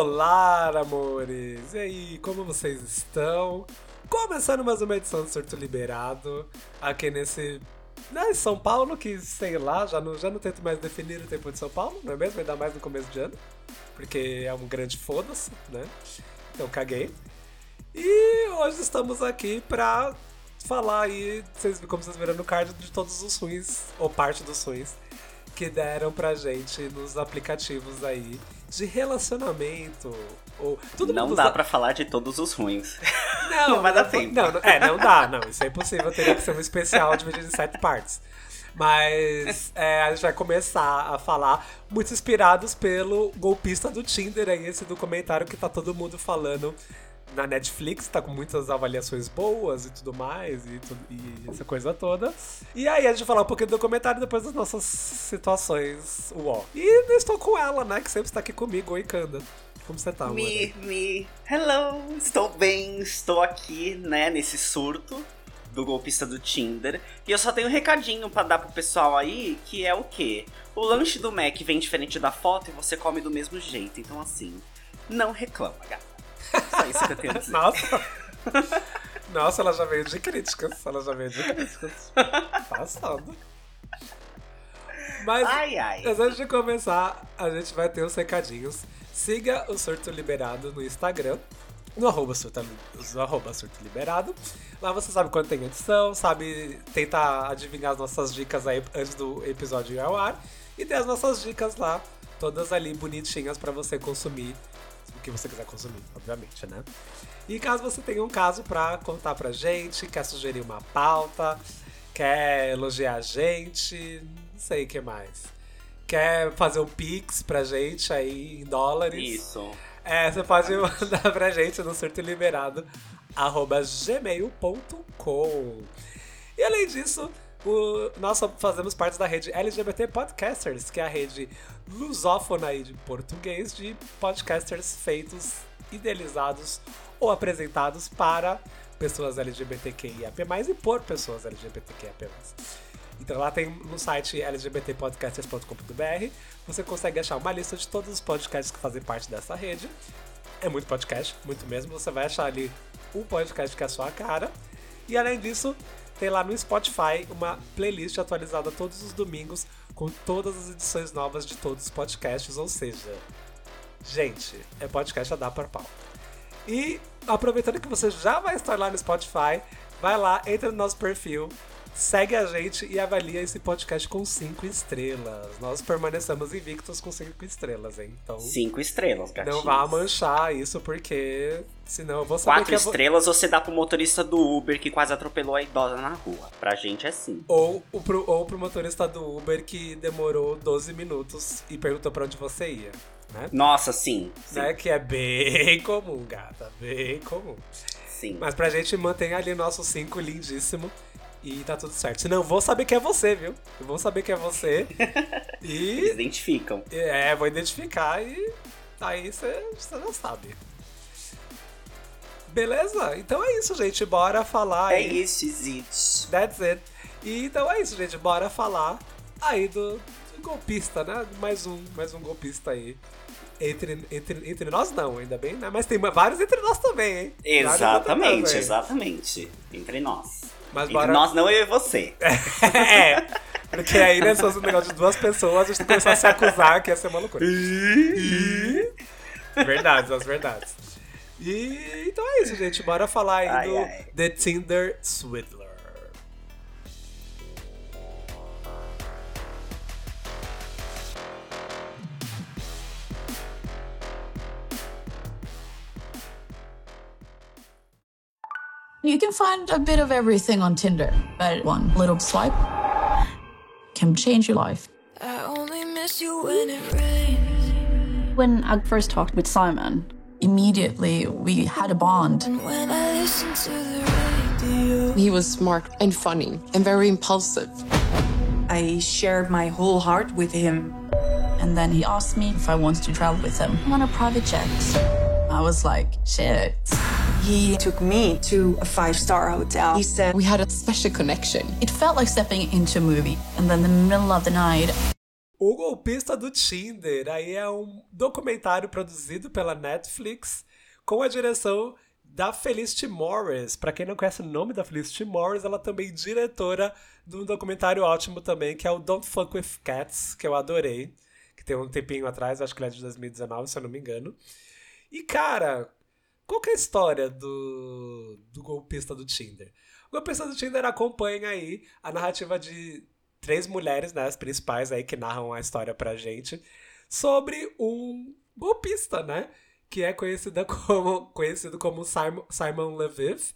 Olá, amores! E aí, como vocês estão? Começando mais uma edição do Surto Liberado, aqui nesse. Né, São Paulo, que sei lá, já não, já não tento mais definir o tempo de São Paulo, não é mesmo? Ainda mais no começo de ano, porque é um grande foda-se, né? Então caguei. E hoje estamos aqui pra falar aí, vocês, como vocês viram no card, de todos os ruins, ou parte dos ruins, que deram pra gente nos aplicativos aí de relacionamento. Ou, todo não dá usa- pra falar de todos os ruins. Não, Não vai dar tempo. Não, não- é, não dá, não. Isso é impossível. Teria que ser um especial dividido em sete partes. Mas é, a gente vai começar a falar, muito inspirados pelo golpista do Tinder aí, esse documentário que tá todo mundo falando na Netflix, tá com muitas avaliações boas e tudo mais, e, e essa coisa toda. E aí a gente vai falar um pouquinho do documentário depois das nossas situações uó. E estou com ela, né, que sempre está aqui comigo. Oi, Kanda. Como você tá, amor? Me, me, hello, estou bem, estou aqui, né, nesse surto do golpista do Tinder. E eu só tenho um recadinho pra dar pro pessoal aí, que é o quê? O lanche do Mac vem diferente da foto e você come do mesmo jeito. Então, assim, não reclama, gata. Só isso que eu tenho a dizer. Nossa! Nossa, ela já veio de críticas. Ela já veio de críticas. Passando. Mas, Ai, ai. mas antes de começar, a gente vai ter os recadinhos. Siga o Surto Liberado no Instagram. No arroba surto, no arroba surto liberado. Lá você sabe quando tem edição, sabe tentar adivinhar as nossas dicas aí antes do episódio ir ao ar. E tem as nossas dicas lá, todas ali bonitinhas pra você consumir que você quiser consumir, obviamente, né? E caso você tenha um caso pra contar pra gente, quer sugerir uma pauta, quer elogiar a gente, não sei o que mais. Quer fazer um pix pra gente aí em dólares. Isso. É, você pode mandar pra gente no surtoliberado arroba gmail.com. E além disso, o- nós fazemos parte da rede LGBT Podcasters, que é a rede lusófona aí de português de podcasters feitos, idealizados ou apresentados para pessoas LGBTQIAP+, e por pessoas LGBTQIAP+. Então lá tem no site lgbtpodcasters.com.br, você consegue achar uma lista de todos os podcasts que fazem parte dessa rede. É muito podcast, muito mesmo. Você vai achar ali um podcast que é a sua cara. E além disso, tem lá no Spotify uma playlist atualizada todos os domingos com todas as edições novas de todos os podcasts. Ou seja, gente, é podcast a dar para pau. E aproveitando que você já vai estar lá no Spotify, vai lá, entra no nosso perfil, segue a gente e avalia esse podcast com 5 estrelas. Nós permanecemos invictos com 5 estrelas, hein? Então Cinco estrelas, gatinho. não vá manchar isso, porque senão eu vou saber Quatro que é vo- estrelas você dá pro motorista do Uber que quase atropelou a idosa na rua. Pra gente é sim. Ou, o pro, ou pro motorista do Uber que demorou 12 minutos e perguntou pra onde você ia, né? Nossa, sim. Sim. Né? Que é bem comum, gata, bem comum. sim. Mas pra gente manter ali nosso 5 lindíssimo e tá tudo certo. Senão eu vou saber que é você, viu? Eu vou saber que é você. Eles e identificam. é, vou identificar e aí você já sabe. Beleza? Então é isso, gente. Bora falar É aí. isso, Zit. That's it. E então é isso, gente. Bora falar aí do, do golpista, né? Mais um, mais um golpista aí. Entre, entre, entre nós não, ainda bem, né? Mas tem vários entre nós também, hein? Nós Exatamente, também. exatamente. Entre nós. Mas bora- nós não, eu e você. é, porque aí, né, se fosse um negócio de duas pessoas, a gente começar a se acusar que ia ser uma loucura. Verdades, as verdades. E então é isso, gente. Bora falar aí Ai, do ai. The Tinder Swindler. You can find a bit of everything on Tinder, but one little swipe can change your life. I only miss you when it rains. When I first talked with Simon, immediately we had a bond. And when I listen to the radio, He was smart and funny and very impulsive. I shared my whole heart with him. And then he asked me if I wanted to travel with him on a private jet. I was like, shit. He took me to a five star hotel. He said, We had a special connection. It felt like stepping into a movie. And then in the middle of the night, O Golpista do Tinder. Aí é um documentário produzido pela Netflix com a direção da Felicity Morris. Pra quem não conhece o nome da Felicity Morris, ela também é diretora de um documentário ótimo também, que é o Don't Fuck With Cats, que eu adorei. Que tem um tempinho atrás, acho que ele é de 2019, se eu não me engano. E, cara, qual que é a história do, do golpista do Tinder? O golpista do Tinder acompanha aí a narrativa de três mulheres, né, as principais aí que narram a história pra gente, sobre um golpista, né? Que é como, conhecido como Simon, Simon Leviv,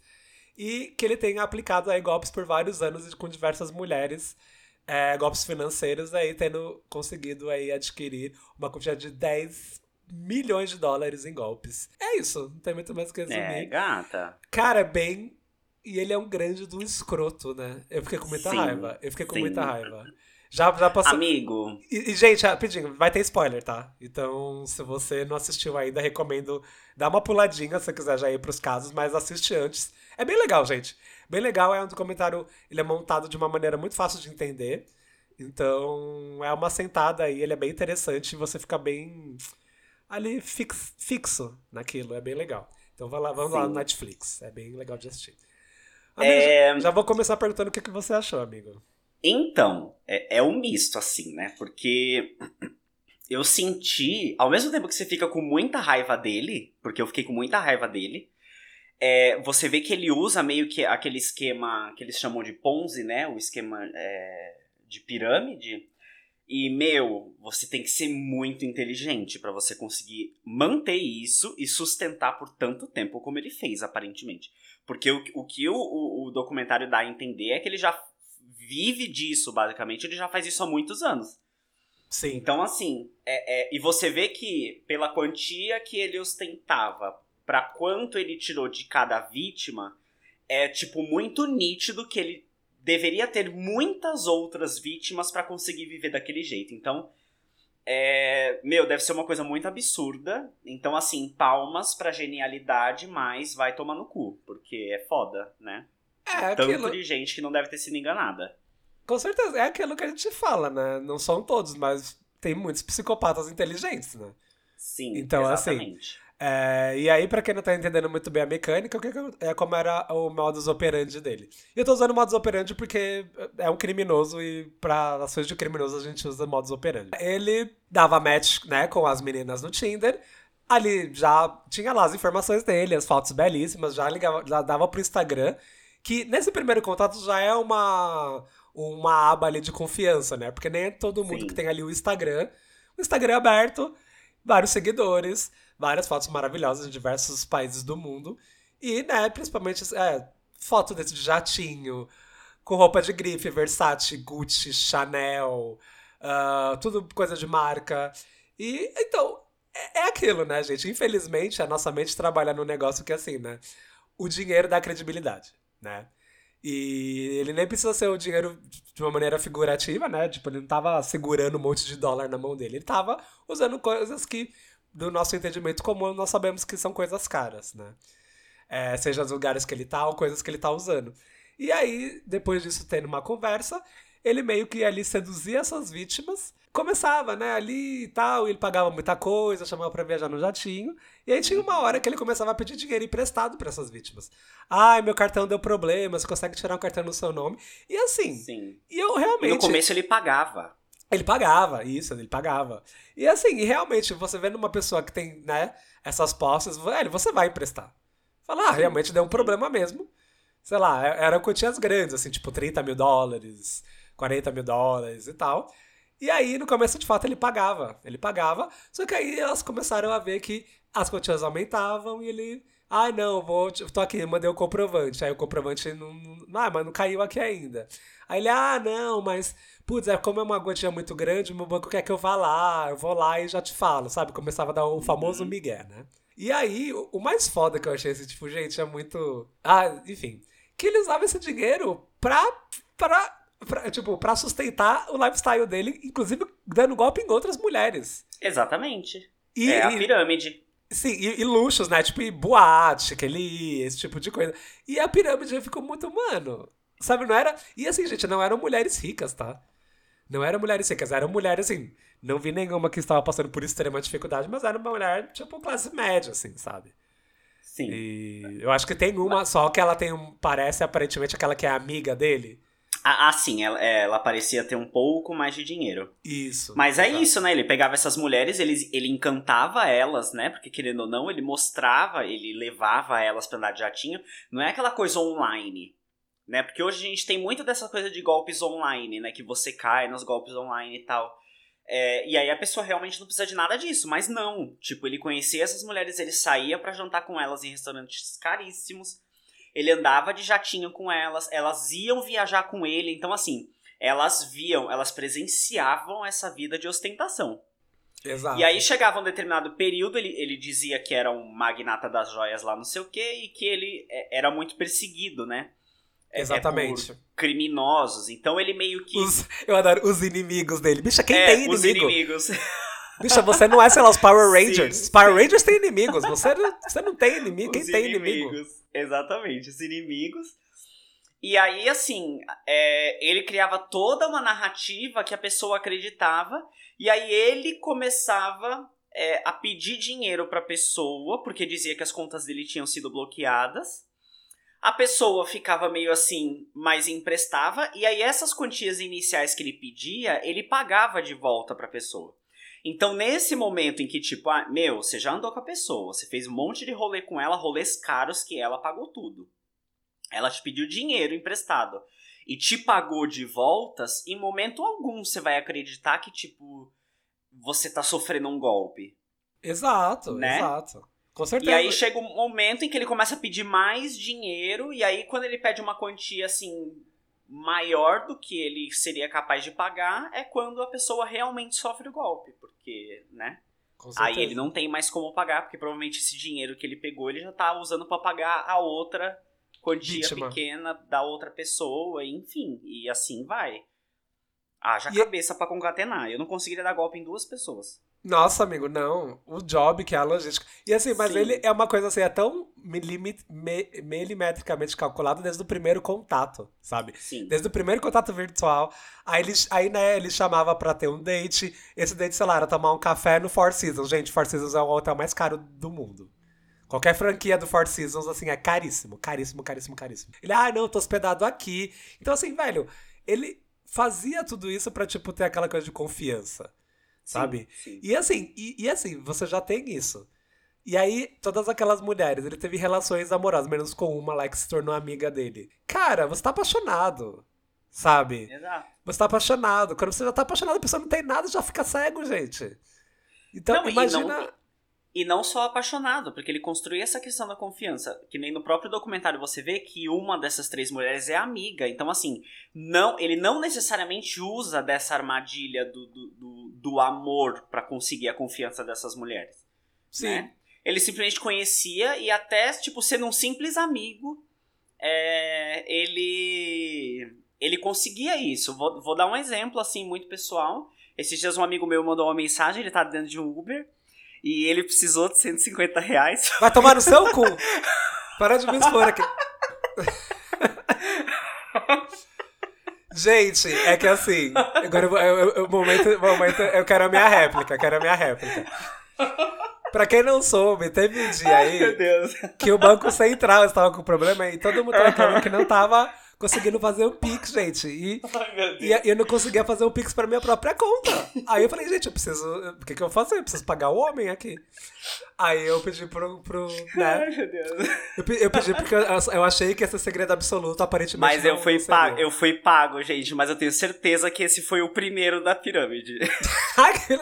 e que ele tem aplicado aí golpes por vários anos com diversas mulheres, é, golpes financeiros aí, tendo conseguido aí adquirir uma quantidade de 10 milhões de dólares em golpes. É isso, não tem muito mais o que resumir. É, gata. Cara, é bem. E ele é um grande do escroto, né? Eu fiquei com muita Sim, raiva. Eu fiquei com sim. muita raiva. Já, já passou. Amigo, E, e, gente, rapidinho, vai ter spoiler, tá? Então, se você não assistiu ainda, recomendo dar uma puladinha se você quiser já ir pros casos, mas assiste antes. É bem legal, gente. Bem legal, é um documentário, ele é montado de uma maneira muito fácil de entender. Então, é uma sentada aí, ele é bem interessante e você fica bem ali fix, fixo naquilo, é bem legal. Então vai lá, vamos lá Sim. no Netflix, é bem legal de assistir. Amigo, É, já, já vou começar perguntando o que, que você achou, amigo. Então, é, é um misto, assim, né? Porque eu senti, ao mesmo tempo que você fica com muita raiva dele, porque eu fiquei com muita raiva dele, é, você vê que ele usa meio que aquele esquema que eles chamam de Ponzi, né? O esquema é, de pirâmide. E, meu, você tem que ser muito inteligente pra você conseguir manter isso e sustentar por tanto tempo como ele fez, aparentemente. Porque o, o que o, o, o documentário dá a entender é que ele já vive disso, basicamente. Ele já faz isso há muitos anos. Sim. Então, assim, é, é- e você vê que pela quantia que ele ostentava, pra quanto ele tirou de cada vítima, é, tipo, muito nítido que ele deveria ter muitas outras vítimas pra conseguir viver daquele jeito. Então, é, meu, deve ser uma coisa muito absurda. Então, assim, palmas pra genialidade, mas vai tomar no cu, porque é foda, né? É Tanto aquilo. de gente que não deve ter sido enganada. Com certeza, é aquilo que a gente fala, né? Não são todos, mas tem muitos psicopatas inteligentes, né? Sim, Então, assim, exatamente. É, e aí, pra quem não tá entendendo muito bem a mecânica, o que é como era o modus operandi dele. E eu tô usando modus operandi porque é um criminoso e pra ações de criminoso a gente usa modus operandi. Ele dava match, né, com as meninas no Tinder. Ali já tinha lá as informações dele, as fotos belíssimas, já, ligava, já dava pro Instagram. Que nesse primeiro contato já é uma, uma aba ali de confiança, né? Porque nem é todo mundo Sim. que tem ali o Instagram. O Instagram é aberto, vários seguidores, várias fotos maravilhosas de diversos países do mundo. E, né, principalmente, é, foto desse de jatinho, com roupa de grife, Versace, Gucci, Chanel, ah, tudo coisa de marca. E, então, é, é aquilo, né, gente? Infelizmente, a nossa mente trabalha num negócio que é assim, né? O dinheiro dá credibilidade, né? E ele nem precisa ser o dinheiro de uma maneira figurativa, né? Tipo, ele não tava segurando um monte de dólar na mão dele. Ele tava usando coisas que, do nosso entendimento comum, nós sabemos que são coisas caras, né? É, seja os lugares que ele tá ou coisas que ele tá usando. E aí, depois disso, tendo uma conversa, ele meio que ali seduzia essas vítimas. Começava, né, ali e tal, e ele pagava muita coisa, chamava pra viajar no jatinho. E aí tinha uma hora que ele começava a pedir dinheiro emprestado pra essas vítimas. Ai, meu cartão deu problema, você consegue tirar um cartão no seu nome. E assim, Sim. e eu E realmente. no começo ele pagava. Ele pagava, isso, ele pagava. E assim, realmente, você vendo uma pessoa que tem, né, essas posses, velho, você vai emprestar. Fala, ah, realmente deu um problema mesmo. Sei lá, é- eram quantias grandes, assim, tipo 30 mil dólares, 40 mil dólares e tal. E aí, no começo, de fato, ele pagava. Ele pagava, só que aí elas começaram a ver que as quantias aumentavam e ele. Ai, não, vou. Tô aqui, mandei o comprovante. Aí o comprovante não. não ah, mas não caiu aqui ainda. Aí ele, ah, não, mas. Putz, é como é uma quantia muito grande, meu banco quer que eu vá lá, eu vou lá e já te falo, sabe? Começava a dar o famoso migué, né? E aí, o o mais foda que eu achei esse tipo, gente, é muito. Ah, enfim. Que ele usava esse dinheiro pra. pra, pra tipo, pra sustentar o lifestyle dele, inclusive dando golpe em outras mulheres. Exatamente. E, é a e- pirâmide. Sim, e, e luxos, né? Tipo, e boate que ele ia, esse tipo de coisa. E a pirâmide ficou muito, mano. Sabe, não era. E assim, gente, não eram mulheres ricas, tá? Não eram mulheres ricas, eram mulheres assim. Não vi nenhuma que estava passando por extrema dificuldade, mas era uma mulher, tipo, classe média, assim, sabe? Sim. E eu acho que tem uma só que ela tem um. Parece aparentemente aquela que é amiga dele. Ah, sim, ela, é, ela parecia ter um pouco mais de dinheiro. Isso. Mas é isso, né? Ele pegava essas mulheres, ele, ele encantava elas, né? Porque querendo ou não, ele mostrava, ele levava elas pra andar de jatinho. Não é aquela coisa online, né? Porque hoje a gente tem muito dessa coisa de golpes online, né? Que você cai nos golpes online e tal. É, e aí a pessoa realmente não precisa de nada disso, mas não. Tipo, ele conhecia essas mulheres, ele saía pra jantar com elas em restaurantes caríssimos. Ele andava de jatinho com elas, elas iam viajar com ele. Então, assim, elas viam, elas presenciavam essa vida de ostentação. Exato. E aí chegava um determinado período, ele, ele dizia que era um magnata das joias lá, não sei o quê, e que ele é, era muito perseguido, né? É- é Exatamente. por criminosos. Então ele meio que. Os- eu adoro os inimigos dele. Bicha, quem é, tem os inimigo? inimigos. Bicha, você não é, sei lá, os Power Rangers. sim. Power Rangers tem inimigos. Você não, você não tem inimigo. Quem Os tem inimigo? inimigos. Exatamente, os inimigos. E aí, assim, é, ele criava toda uma narrativa que a pessoa acreditava, e aí ele começava é, a pedir dinheiro pra pessoa, porque dizia que as contas dele tinham sido bloqueadas. A pessoa ficava meio assim, mas emprestava, e aí essas quantias iniciais que ele pedia, ele pagava de volta pra pessoa. Então, nesse momento em que, tipo, ah, meu, você já andou com a pessoa, você fez um monte de rolê com ela, rolês caros que ela pagou tudo. Ela te pediu dinheiro emprestado e te pagou de voltas, em momento algum você vai acreditar que, tipo, você tá sofrendo um golpe. Exato, Né? exato. Com certeza. E aí chega um momento em que ele começa a pedir mais dinheiro, e aí quando ele pede uma quantia assim maior do que ele seria capaz de pagar, é quando a pessoa realmente sofre o golpe, porque, né? Aí ele não tem mais como pagar, porque provavelmente esse dinheiro que ele pegou, ele já tá usando pra pagar a outra quantia Vítima. pequena da outra pessoa, enfim, e assim vai. Haja E- é cabeça pra concatenar. Eu não conseguiria dar golpe em duas pessoas. Nossa, amigo, não. O job que é a logística. E assim, mas Sim. ele é uma coisa assim, é tão me- milimetricamente calculado desde o primeiro contato, sabe? Sim. Desde o primeiro contato virtual. Aí, ele, aí né, ele chamava pra ter um date. Esse date, sei lá, era tomar um café no Four Seasons. Gente, Four Seasons é o hotel mais caro do mundo. Qualquer franquia do Four Seasons, assim, é caríssimo. Caríssimo, caríssimo, caríssimo. Ele, ah, não, tô hospedado aqui. Então, assim, velho, ele fazia tudo isso pra, tipo, ter aquela coisa de confiança. Sabe? Sim. E assim, e, e assim, você já tem isso. E aí, todas aquelas mulheres, ele teve relações amorosas, menos com uma lá que se tornou amiga dele. Cara, você tá apaixonado. Sabe? Exato. Você tá apaixonado. Quando você já tá apaixonado, a pessoa não tem nada, já fica cego, gente. Então, Não, imagina. E não só apaixonado, porque ele construía essa questão da confiança. Que nem no próprio documentário você vê que uma dessas três mulheres é amiga. Então, assim, não, ele não necessariamente usa dessa armadilha do, do, do, do amor pra conseguir a confiança dessas mulheres. Sim. né? Ele simplesmente conhecia e até, tipo, sendo um simples amigo, é, ele ele conseguia isso. Vou, vou dar um exemplo, assim, muito pessoal. Esses dias um amigo meu mandou uma mensagem, ele tá dentro de um Uber, e ele precisou de 150 reais. Vai tomar no seu cu. Para de me expor aqui. Gente, é que assim. Agora o momento, momento, eu quero a minha réplica, eu quero a minha réplica. Pra quem não soube, teve um dia aí Deus. que o Banco Central estava com problema e todo mundo tava reclamando que não tava conseguindo fazer um Pix, gente. E, Ai, meu Deus. e eu não conseguia fazer um Pix pra minha própria conta. Aí eu falei, gente, eu preciso. O que, que eu faço? Eu preciso pagar o homem aqui. Aí eu pedi pro. pro né? Ai, meu Deus. Eu, eu pedi porque eu, eu achei que esse segredo absoluto aparentemente. Mas eu fui, pago, eu fui pago, gente, mas eu tenho certeza que esse foi o primeiro da pirâmide. Ai, que.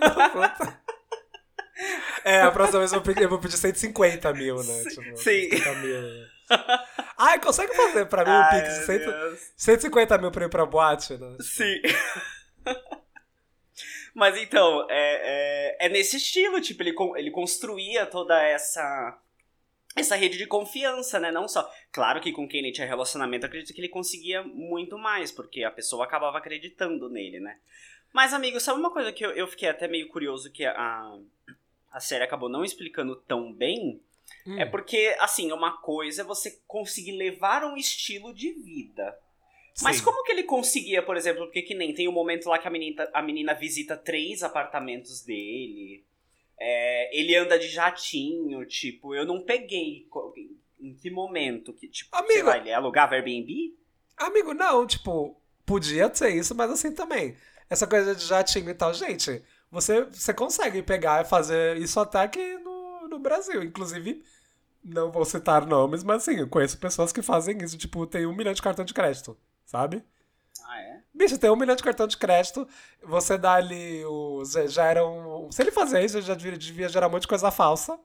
É, a próxima vez eu vou pedir, eu vou pedir 150 mil, né? Tipo, sim. 150 mil. Ai, consegue fazer pra mim um Ai, Pix de meu 100 Deus. 150 mil pra ir pra boate, né? Sim. Mas então, é, é, é nesse estilo, tipo, ele, ele construía toda essa essa rede de confiança, né? Não só. Claro que com quem ele tinha relacionamento, acredito que ele conseguia muito mais, porque a pessoa acabava acreditando nele, né? Mas, amigo, sabe uma coisa que eu, eu fiquei até meio curioso que a, a série acabou não explicando tão bem? Hum. É porque, assim, uma coisa é você conseguir levar um estilo de vida. Mas Sim. como que ele conseguia, por exemplo, porque que nem tem um momento lá que a menina, a menina visita três apartamentos dele. é, ele anda de jatinho, tipo, eu não peguei em que momento que, tipo, sei Amigo- lá, ele alugava Airbnb? Amigo, não, tipo, podia ser isso, mas assim também. Essa coisa de jatinho e tal, gente, você, você consegue pegar e fazer isso até no, no Brasil. Inclusive, não vou citar nomes, mas assim, eu conheço pessoas que fazem isso, tipo, tem um milhão de cartão de crédito, sabe? Ah, é? Bicho, tem um milhão de cartão de crédito, você dá ali o. Era um. Se ele fazer isso, já devia, devia gerar um monte de coisa falsa.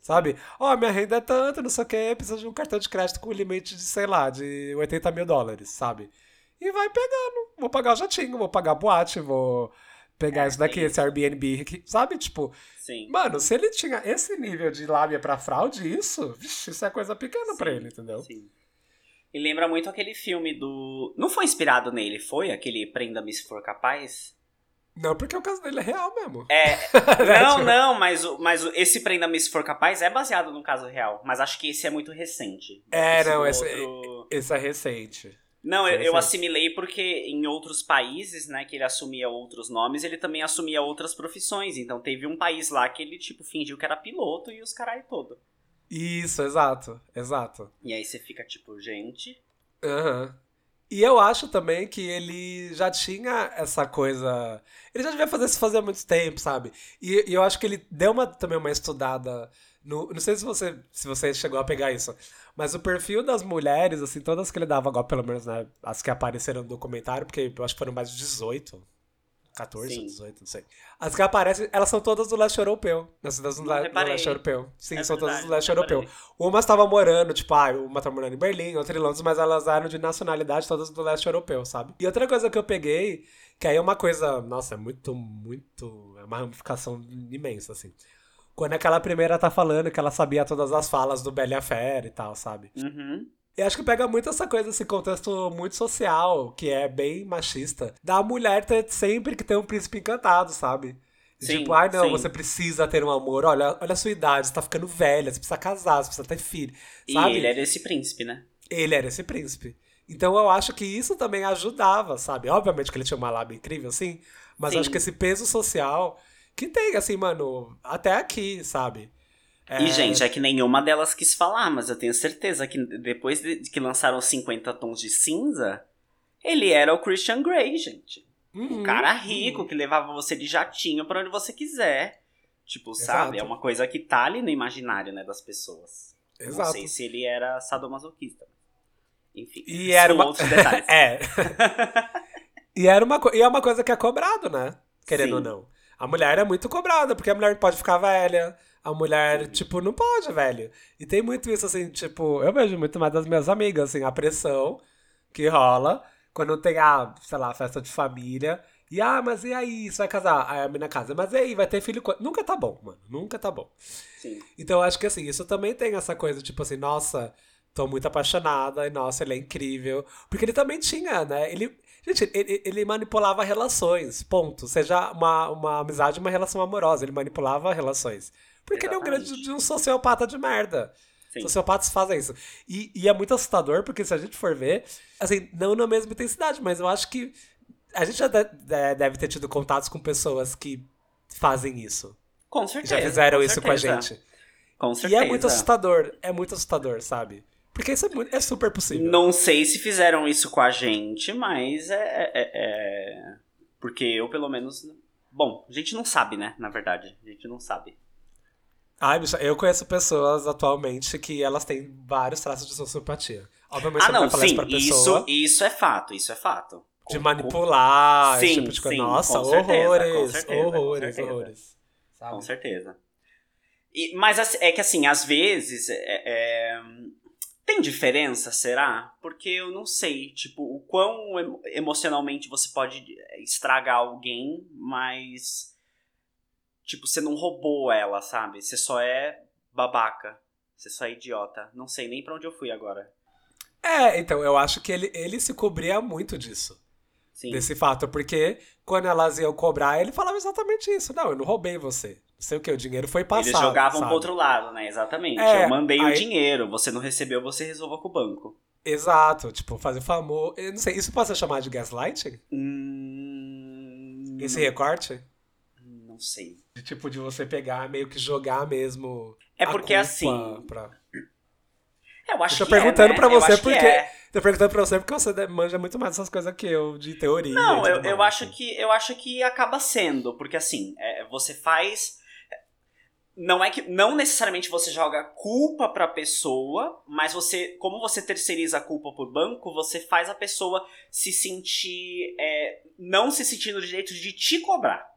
Sabe? Ó, minha renda é tanto, não sei o que, precisa de um cartão de crédito com limite de, sei lá, de 80 mil dólares, sabe? E vai pegando. Vou pagar o jatinho, vou pagar a boate, vou pegar É, isso daqui, esse Airbnb aqui, sabe? Tipo, Sim. mano, se ele tinha esse nível de lábia pra fraude, isso, vixe, isso é coisa pequena pra Sim, ele, entendeu? Sim. E lembra muito aquele filme do. Não foi inspirado nele, foi? Aquele Prenda-me se for capaz? Não, porque o caso dele é real mesmo. É. Né, Não, tipo, não, mas, mas esse Prenda-me se for capaz é baseado num caso real. Mas acho que esse é muito recente. É, Esse não, esse- outro- Esse é recente. Não, eu, eu sim. assimilei porque em outros países, né, que ele assumia outros nomes, ele também assumia outras profissões. Então teve um país lá que ele, tipo, fingiu que era piloto e os carai todo. Isso, exato, exato. E aí você fica tipo, gente. Aham. E eu acho também que ele já tinha essa coisa. Ele já devia fazer isso fazer há muito tempo, sabe? E, e eu acho que ele deu uma, também uma estudada. No, não sei se você, se você chegou a pegar isso, mas o perfil das mulheres, assim, todas que ele dava, agora, pelo menos, né? As que apareceram no documentário, porque eu acho que foram mais de 18. 14, Sim. 18, não sei. As que aparecem, elas são todas do leste europeu. Não le- do reparei. leste europeu. Sim, É são todas verdade, do leste europeu. reparei. Uma estava morando, tipo, ah, uma tá morando em Berlim, outra em Londres, mas elas eram de nacionalidade todas do leste europeu, sabe? E outra coisa que eu peguei, que aí é uma coisa, nossa, é muito, muito. É uma ramificação imensa, assim. Quando aquela primeira tá falando que ela sabia todas as falas do Bela e Fera e tal, sabe? Uhum. Eu acho que pega muito essa coisa, esse contexto muito social, que é bem machista, da mulher ter sempre que ter um príncipe encantado, sabe? Sim, tipo, ai não, sim. você precisa ter um amor, olha, olha a sua idade, você tá ficando velha, você precisa casar, você precisa ter filho, E sabe? ele era esse príncipe, né? Ele era esse príncipe. Então eu acho que isso também ajudava, sabe? Obviamente que ele tinha uma lábia incrível, sim, mas Sim. acho que esse peso social que tem, assim, mano, até aqui, sabe? E, gente, é que nenhuma delas quis falar, mas eu tenho certeza que depois de que lançaram 50 tons de cinza, ele era o Christian Grey, gente. Uhum, Um cara rico que levava você de jatinho pra onde você quiser. Tipo, sabe? Exato. É uma coisa que tá ali no imaginário, né, das pessoas. Não Exato. sei se ele era sadomasoquista. Enfim, E era uma... outros detalhes. é. e, era uma e é uma coisa que é cobrado, né? Querendo Sim. ou não. A mulher é muito cobrada, porque a mulher não pode ficar velha. A mulher, tipo, não pode, velho. E tem muito isso, assim, tipo, eu vejo muito mais das minhas amigas, assim, a pressão que rola quando tem, ah, sei lá, festa de família. E, ah, mas e aí, você vai casar? Aí a menina casa, mas e aí, vai ter filho? Nunca tá bom, mano. Nunca tá bom. Sim. Então eu acho que assim, isso também tem essa coisa, tipo assim, nossa, tô muito apaixonada, e nossa, ele é incrível. Porque ele também tinha, né? Ele. Gente, ele, ele manipulava relações, ponto. Seja uma, uma amizade, uma relação amorosa. Ele manipulava relações. Porque ele é um grande Exatamente. de um sociopata de merda. Sim. Sociopatas fazem isso. E, e é muito assustador, porque se a gente for ver, assim, não na mesma intensidade, mas eu acho que a gente já de- de- deve ter tido contatos com pessoas que fazem isso. Com certeza. Já fizeram isso com a certeza. gente. Com E certeza. é muito assustador, é muito assustador, sabe? Porque isso é, muito- é super possível. Não sei se fizeram isso com a gente, mas é, é- é- Porque eu, pelo menos. Bom, a gente não sabe, né? Na verdade. A gente não sabe. Ai, bicha, eu conheço pessoas atualmente que elas têm vários traços de sociopatia. Obviamente, ah, não, falar sim. isso pra Isso, pessoa isso é fato, isso é fato. de Com- manipular, esse Sim, tipo de coisa. sim, Nossa, com certeza, horrores, com certeza, com horrores, certeza. horrores. Sabe? Com certeza. E- mas assim, é que assim, às vezes. é- é- tem diferença, será? Porque eu não sei, tipo, o quão emo- emocionalmente você pode estragar alguém, mas. Tipo, você não roubou ela, sabe? Você só é babaca. Você só é idiota. Não sei nem pra onde eu fui agora. É, então, eu acho que ele, ele se cobria muito disso. Sim. Desse fato, porque quando elas iam cobrar, ele falava exatamente isso. Não, eu não roubei você. Sei o que, o dinheiro foi passado. Eles jogavam sabe? pro outro lado, né? Exatamente. É, eu mandei o aí- dinheiro, você não recebeu, você resolva com o banco. Exato, tipo, fazer famoso. Eu não sei, isso pode ser chamado de gaslighting? Hum, Esse recorte? não sei. De tipo, de você pegar, meio que jogar mesmo. É porque assim- pra- Eu acho Eu tô que perguntando é, né? pra você porque. é. Tô perguntando pra você porque você manja muito mais dessas coisas que eu, de teoria. Não, eu, eu acho que eu acho que acaba sendo, porque assim, é, você faz não é que não necessariamente você joga culpa pra pessoa, mas você, como você terceiriza a culpa pro banco, você faz a pessoa se sentir é, não se sentir no direito de te cobrar.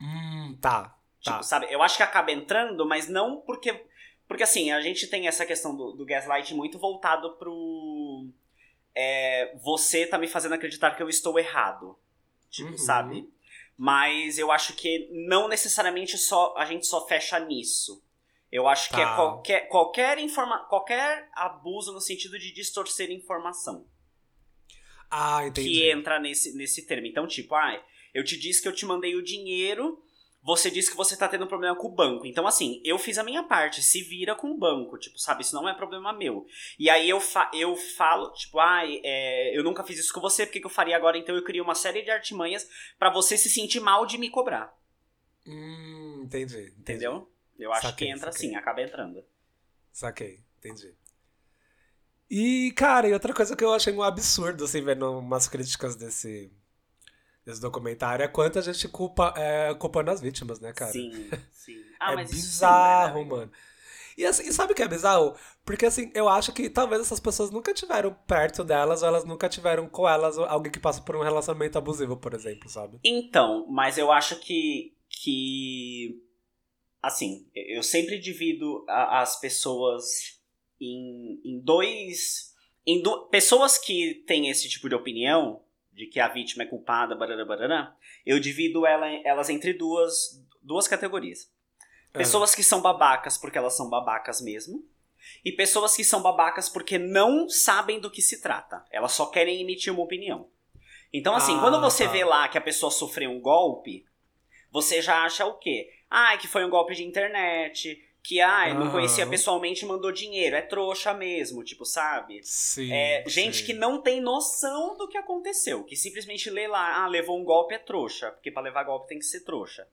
Hum, tá. Tipo, Tá. sabe? Eu acho que acaba entrando, mas não porque. Porque assim, a gente tem essa questão do, do gaslight muito voltado pro. é, você tá me fazendo acreditar que eu estou errado. Tipo, Uhum. sabe? Mas eu acho que não necessariamente só a gente só fecha nisso. Eu acho que é Tá. qualquer, qualquer, informa qualquer abuso no sentido de distorcer informação Ah, entendi. que entra nesse, nesse termo. Então, tipo, ah, eu te disse que eu te mandei o dinheiro, você disse que você tá tendo problema com o banco. Então, assim, eu fiz a minha parte, se vira com o banco, tipo, sabe? Isso não é problema meu. E aí eu, fa eu falo, tipo, ah, é, eu nunca fiz isso com você, por que, que eu faria agora? Então eu crio uma série de artimanhas pra você se sentir mal de me cobrar. Hum, entendi. entendi. Entendeu? Eu acho Saquei, que entra saquei. assim, acaba entrando. Saquei, entendi. E, cara, e outra coisa que eu achei um absurdo, assim, vendo umas críticas desse, desse documentário é quanto a gente culpa, é, culpando as vítimas, né, cara? Sim, sim. Ah, é bizarro, né, mano. E, assim, e sabe o que é bizarro? Porque assim, eu acho que talvez essas pessoas nunca tiveram perto delas, ou elas nunca tiveram com elas alguém que passa por um relacionamento abusivo, por exemplo, sabe? Então, mas eu acho que. que assim, eu sempre divido a- as pessoas em, em dois. Em du- pessoas que têm esse tipo de opinião, de que a vítima é culpada, barará, barará, eu divido ela, elas entre duas, duas categorias. Pessoas que são babacas porque elas são babacas mesmo. E pessoas que são babacas porque não sabem do que se trata. Elas só querem emitir uma opinião. Então, assim, Ah, quando você tá. vê lá que a pessoa sofreu um golpe, você já acha o quê? Ah, que foi um golpe de internet. Que, ah, não Aham. conhecia pessoalmente e mandou dinheiro. É trouxa mesmo, tipo, sabe? Sim. É, gente sim. que não tem noção do que aconteceu. Que simplesmente lê lá, ah, levou um golpe é trouxa. Porque pra levar golpe tem que ser trouxa.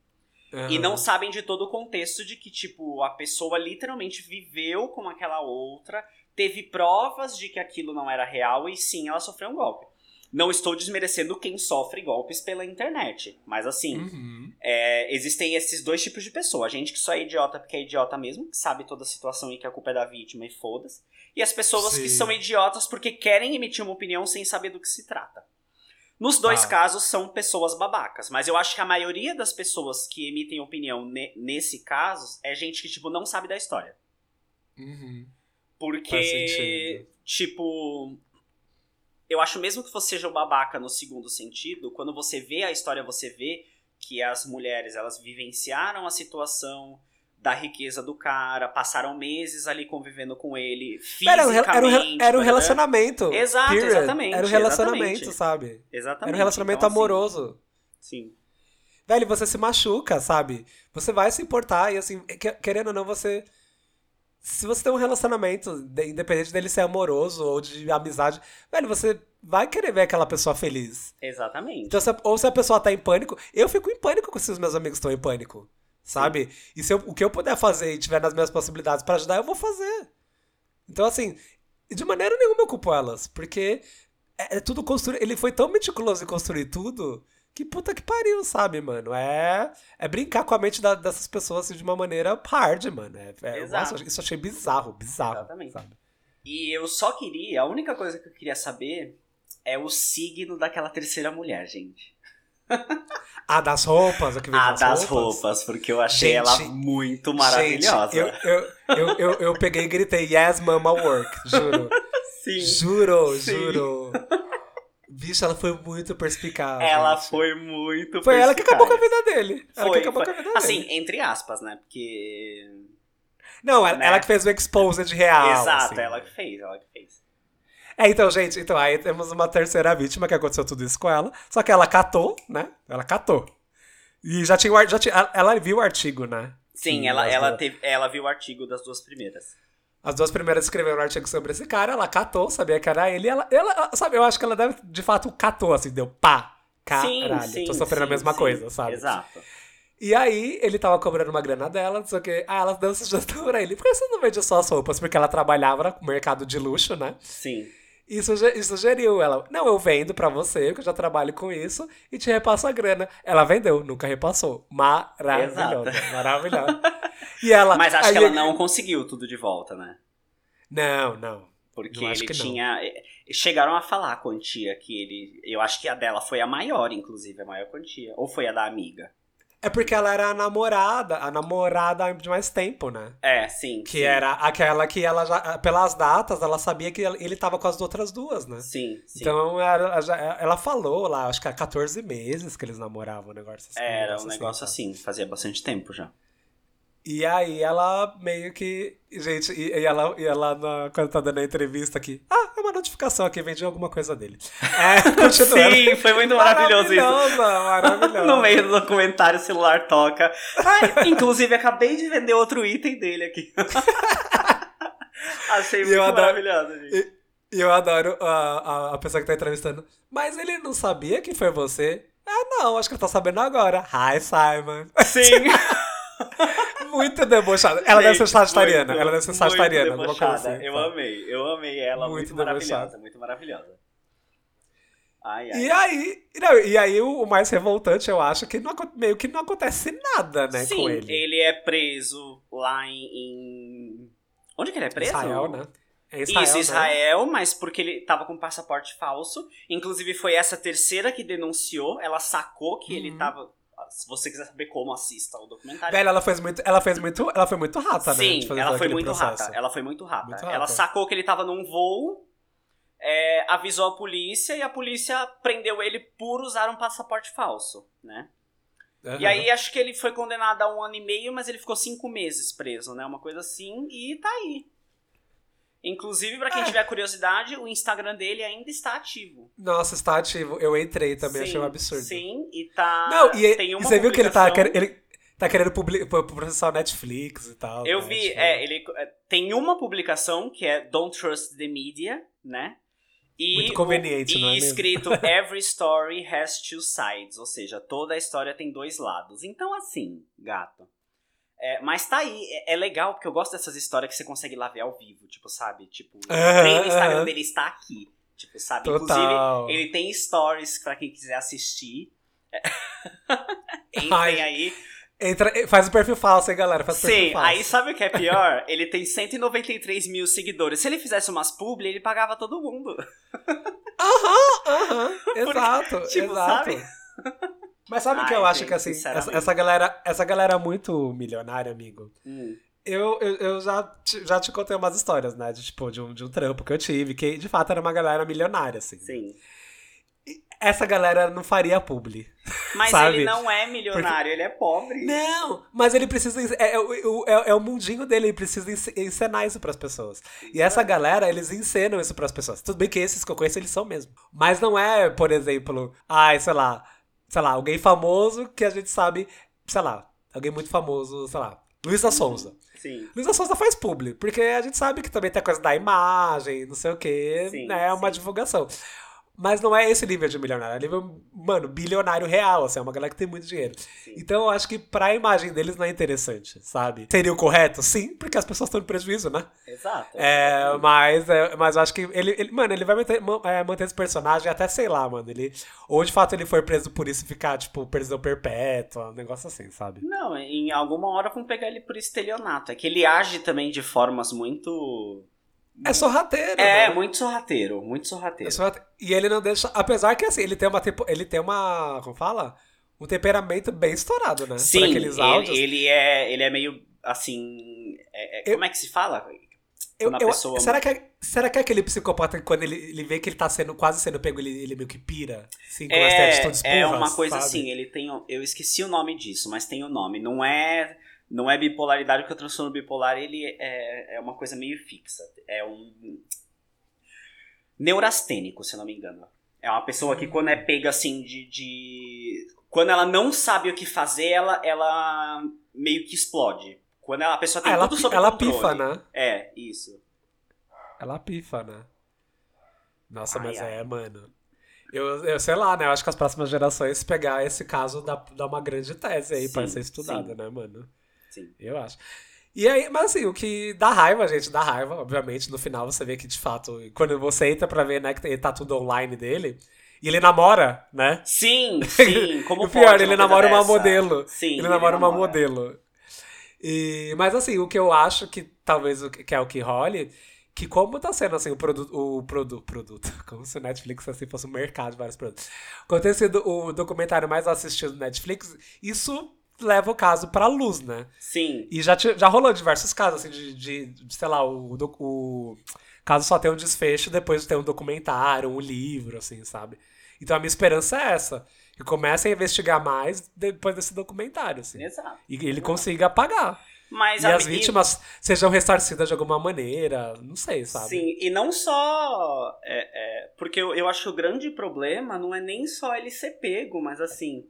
E Aham. não sabem de todo o contexto de que, tipo, a pessoa literalmente viveu com aquela outra, teve provas de que aquilo não era real e sim, ela sofreu um golpe. Não estou desmerecendo quem sofre golpes pela internet, mas assim, Uhum. é, existem esses dois tipos de pessoa. A gente que só é idiota porque é idiota mesmo, que sabe toda a situação e que a culpa é da vítima e foda-se. E as pessoas que Sim. são idiotas porque querem emitir uma opinião sem saber do que se trata. Nos dois Tá. casos são pessoas babacas, mas eu acho que a maioria das pessoas que emitem opinião ne- nesse caso é gente que, tipo, não sabe da história. Uhum. Porque, tipo, eu acho mesmo que você seja o babaca no segundo sentido, quando você vê a história, você vê que as mulheres, elas vivenciaram a situação da riqueza do cara, passaram meses ali convivendo com ele, fisicamente. era um, era um barará. relacionamento. Exato, period. exatamente, Era um relacionamento, exatamente. sabe? Exatamente. Era um relacionamento Então, assim, amoroso. Sim. Velho, você se machuca, sabe? Você vai se importar e assim, que- querendo ou não, você. Se você tem um relacionamento, de- independente dele ser amoroso ou de amizade, velho, você vai querer ver aquela pessoa feliz. Exatamente. Então, se a- ou se a pessoa tá em pânico, eu fico em pânico se os meus amigos estão em pânico. Sabe? E se eu- o que eu puder fazer e tiver nas minhas possibilidades pra ajudar, eu vou fazer. Então, assim, de maneira nenhuma eu culpo elas, porque é, é tudo construído. Ele foi tão meticuloso em construir tudo que puta que pariu, sabe, mano? É, é brincar com a mente da- dessas pessoas assim, de uma maneira hard, mano. É, é- Exato. nossa, isso achei bizarro, bizarro. Exatamente. Sabe? E eu só queria, a única coisa que eu queria saber é o signo daquela terceira mulher, gente. Ah, das roupas, o que vem Ah, com as das roupas. porque eu achei Gente, ela muito maravilhosa. Gente, eu, eu, eu, eu, eu peguei e gritei, yes, mama work, juro. Sim. Juro, Sim. juro. Bicho, ela foi muito perspicaz. Ela gente. foi muito Foi ela que acabou com a perspicaz. vida dele. Ela Foi, que acabou foi. com a vida Assim, dele. entre aspas, né? Porque. Não, ela, né? ela que fez o exposed real. Exato, assim. ela que fez, ela que fez. É, então, gente, então aí temos uma terceira vítima que aconteceu tudo isso com ela. Só que ela catou, né? Ela catou. E já tinha, já tinha ela- viu o artigo, né? Sim, Que ela, ela, duas- teve, ela viu o artigo das duas primeiras. As duas primeiras escreveram um artigo sobre esse cara, ela catou, sabia que era ele, e ela, ela, sabe, eu acho que ela deve, de fato, catou, assim, deu pá, caralho, sim, sim, tô sofrendo a sim, mesma sim. coisa, sabe? Exato. E aí, ele tava cobrando uma grana dela, não sei o quê. Ah, ela deu sugestão pra ele. Por que você não vende só as roupas? Porque ela trabalhava no mercado de luxo, né? Sim. E suge- sugeriu ela. Não, eu vendo pra você, que eu já trabalho com isso, e te repasso a grana. Ela vendeu, nunca repassou. Maravilhosa, Exato. maravilhosa. E ela. Mas acho que ela não conseguiu tudo de volta, né? Não, não. Porque acho ele que não. tinha. eh, Chegaram a falar a quantia que ele. Eu acho que a dela foi a maior, inclusive, a maior quantia. Ou foi a da amiga? É porque ela era a namorada, a namorada de mais tempo, né? É, sim. Que sim. era aquela que ela já. Pelas datas, ela sabia que ele tava com as outras duas, né? Sim, sim. Então já- ela falou lá, acho que há 14 meses que eles namoravam o negócio assim. Era um negócio sabe? assim, fazia bastante tempo já. E aí ela meio que. Gente, e, e ela, e ela na- quando tá dando a entrevista aqui. Ah, é uma notificação aqui, vendi alguma coisa dele. É. Sim, foi muito maravilhoso isso. Maravilhosa. No meio do documentário, o celular toca. Ai, inclusive, acabei de vender outro item dele aqui. Achei muito adoro- maravilhoso, gente. E e eu adoro a, a, a pessoa que tá entrevistando. Mas ele não sabia que foi você? Ah, não, acho que ele tá sabendo agora. Hi, Simon. Sim. Muito debochada. Ela deve ser Gente, sagitariana. muito, Ela deve ser muito sagitariana, debochada. assim. Eu amei, eu amei ela, Muito muito, maravilhosa, muito maravilhosa. Ai, ai. E aí, não, e aí o, mais revoltante, eu acho, que não, meio que não acontece nada, né, Sim, com ele. é preso lá em, em- Onde que ele é preso? Israel, né? É Israel, Isso, né? Israel, mas porque ele tava com passaporte falso. Inclusive, foi essa terceira que denunciou. Ela sacou que ele Uhum. tava. Se você quiser saber como, assista o documentário. Velho, ela fez muito, ela fez muito, ela foi muito rata, né? Sim, ela foi muito processo. rata. Ela foi muito rata. Muito Ela rata. sacou que ele tava num voo, é, avisou a polícia e a polícia prendeu ele por usar um passaporte falso, né? Aham. E aí acho que ele foi condenado a um ano e meio, mas ele ficou cinco meses preso, né? Uma coisa assim, e tá aí. Inclusive, pra quem É. tiver curiosidade, o Instagram dele ainda está ativo. Nossa, está ativo. Eu entrei também, achei um Sim, absurdo. Sim, e tá. Não, e, tem e uma você viu que ele tá, ele tá querendo processar o Netflix e tal. Eu né? vi, Tipo, é, ele é, tem uma publicação que é Don't Trust the Media, né? E Muito conveniente, o, não é E mesmo? escrito Every story has two sides, ou seja, toda a história tem dois lados. Então, assim, gato. É, mas tá aí, é, é legal, porque eu gosto dessas histórias que você consegue lá ver ao vivo, tipo, sabe? Tipo, Aham, tem no Instagram aham. dele, está aqui. Tipo, sabe? Total. Inclusive, ele tem stories pra quem quiser assistir. Entrem Ai, aí. Entra, faz o perfil falso, hein, galera? Faz o perfil Sim, falso. aí sabe o que é pior? ele tem 193 mil seguidores. Se ele fizesse umas publi, ele pagava todo mundo. Aham, exato, tipo, exato. sabe? Mas sabe o que eu acho gente, que assim, essa, essa galera, essa galera muito milionária, amigo. Hum, Eu, eu, eu já, te, já te contei umas histórias, né? De, tipo, de um, de um trampo que eu tive, que de fato era uma galera milionária, assim. sim. Essa galera não faria publi. Mas Sabe? ele não é milionário, ele é pobre. Não, mas ele precisa. É, é, o- é, é o mundinho dele, ele precisa ence- encenar isso pras pessoas. E essa galera, eles encenam isso pras pessoas. Tudo bem que esses que eu conheço, eles são mesmo. Mas não é, por exemplo, ai, sei lá, sei lá, alguém famoso que a gente sabe, sei lá, alguém muito famoso, sei lá, Luísa Sonza. Sim. Luísa Sonza faz publi, porque a gente sabe que também tem a coisa da imagem, não sei o quê, Sim, né? É uma sim. divulgação. Mas não é esse nível de milionário, é nível, mano, bilionário real, assim, é uma galera que tem muito dinheiro. Então eu acho que pra imagem deles não é interessante, sabe? Seria o correto? Sim, porque as pessoas estão em prejuízo, né? Exato. É, mas, é, mas eu acho que ele, ele- mano, ele vai manter, ma- é, manter esse personagem até, sei lá, mano, ele, ou de fato ele foi preso por isso e ficar, tipo, prisão perpétua, um negócio assim, sabe? Não, em alguma hora vão pegar ele por estelionato. É que ele age também de formas muito. É sorrateiro, É, né? muito sorrateiro, muito sorrateiro. É E ele não deixa, apesar que assim, ele tem uma, tempo- ele tem uma, como fala? Um temperamento bem estourado, né? Sim, ele, ele é, ele é meio assim. é- é- Eu- como é que se fala? Eu- eu- pessoa- será, que é, será que é aquele psicopata que quando ele, ele vê que ele tá sendo quase sendo pego, ele, ele meio que pira? Assim, com as atitudes É, é burras, uma coisa sabe? assim, ele tem. Eu esqueci o nome disso, mas tem o nome. Não é. Não é bipolaridade, porque o transtorno bipolar ele é, é uma coisa meio fixa. É um. Neurastênico, se eu não me engano. É uma pessoa que quando é pega assim de. de- Quando ela não sabe o que fazer, ela, ela meio que explode. Quando ela- a pessoa tem Ah, ela, tudo sob ela controle. pifa, né? É, isso. Ela pifa, né? Nossa, Ai, mas ai. é, mano. Eu, eu sei lá, né? Eu acho que as próximas gerações pegar esse caso dá, dá uma grande tese aí pra Sim, ser estudada, sim. né, mano? Sim. Eu acho. E aí, mas assim, o que dá raiva, gente, dá raiva, obviamente, no final você vê que de fato, quando você entra pra ver, né, que tá tudo online dele, e ele namora, né? Sim, sim. Como o pior, pode ele namora uma dessa? modelo. Sim, ele namora uma modelo. E, mas assim, o que eu acho que talvez o que é o que role, que como tá sendo assim o produto, o produ, produto, como se o Netflix assim fosse um mercado de vários produtos. Sido o documentário mais assistido do Netflix, isso leva o caso pra luz, né? Sim. E já, já rolou diversos casos, assim, de, de, de, sei lá, o, o caso só tem um desfecho depois de ter um documentário, um livro, assim, sabe? Então a minha esperança é essa. Que comecem a investigar mais depois desse documentário, assim. Exato. E ele consiga apagar. Mas e as vítimas sejam ressarcidas de alguma maneira, não sei, sabe? Sim, e não só. é, é, porque eu, eu acho que o grande problema não é nem só ele ser pego, mas assim.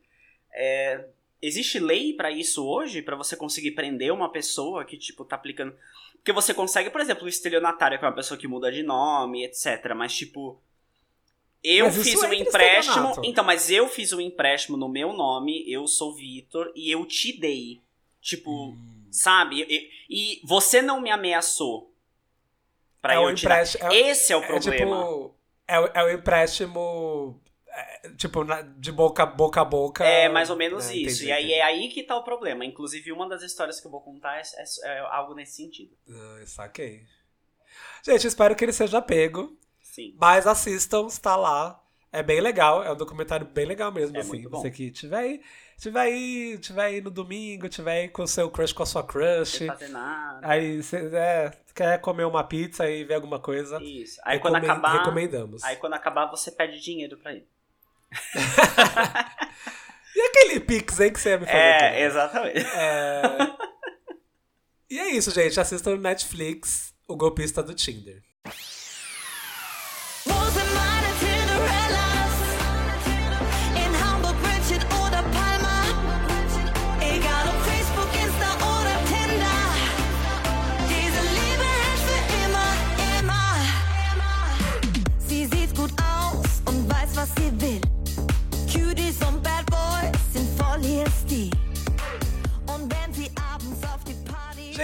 é, existe lei pra isso hoje? Pra você conseguir prender uma pessoa que, tipo, tá aplicando. Porque você consegue, por exemplo, o estelionatário, que é uma pessoa que muda de nome, etc. Mas, tipo. Eu Mas fiz um empréstimo. Então, mas eu fiz um empréstimo no meu nome, eu sou Vitor, e eu te dei. Tipo, Hum. sabe? E, e você não me ameaçou. Pra É eu te empréstimo- é- Esse é o É problema. tipo. É, o- é o empréstimo. É, tipo, de boca, boca a boca. É mais ou menos É, isso. entendi, e aí entendi. é aí que tá o problema. Inclusive, uma das histórias que eu vou contar é, é- é algo nesse sentido. Ah, saquei. Gente, espero que ele seja pego. Sim. Mas assistam, está lá. É bem legal, é um documentário bem legal mesmo, É assim. Você que tiver aí, tiver aí, tiver aí no domingo, tiver aí com o seu crush, com a sua crush. Sem fazer nada. Aí você é, quer comer uma pizza e ver alguma coisa. Isso. Aí quando acabar. Recomendamos. Aí quando acabar, você pede dinheiro pra ele. E aquele Pix, hein, que você ia me fazer? É, também? exatamente. É... e é isso, gente. Assistam no Netflix O Golpista do Tinder.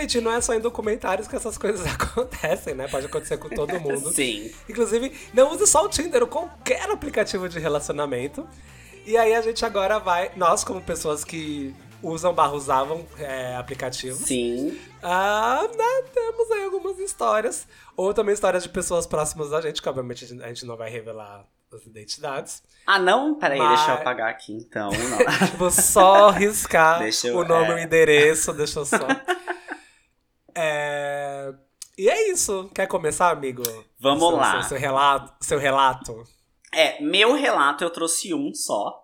Gente, não é só em documentários que essas coisas acontecem, né? Pode acontecer com todo mundo. Sim. Inclusive, não use só o Tinder ou qualquer aplicativo de relacionamento. E aí a gente agora vai, nós como pessoas que usam barra usavam é, aplicativos, Sim. ah, né, temos aí algumas histórias. Ou também histórias de pessoas próximas da gente, que obviamente a gente- não vai revelar as identidades. Ah, não? Peraí, Mas- deixa eu apagar aqui então. Vou só riscar eu- o nome e é. o endereço, deixa eu só. É, E é isso. Quer começar, amigo? Vamos Seu- lá. Seu, seu relato. Seu relato. É, meu relato eu trouxe um só.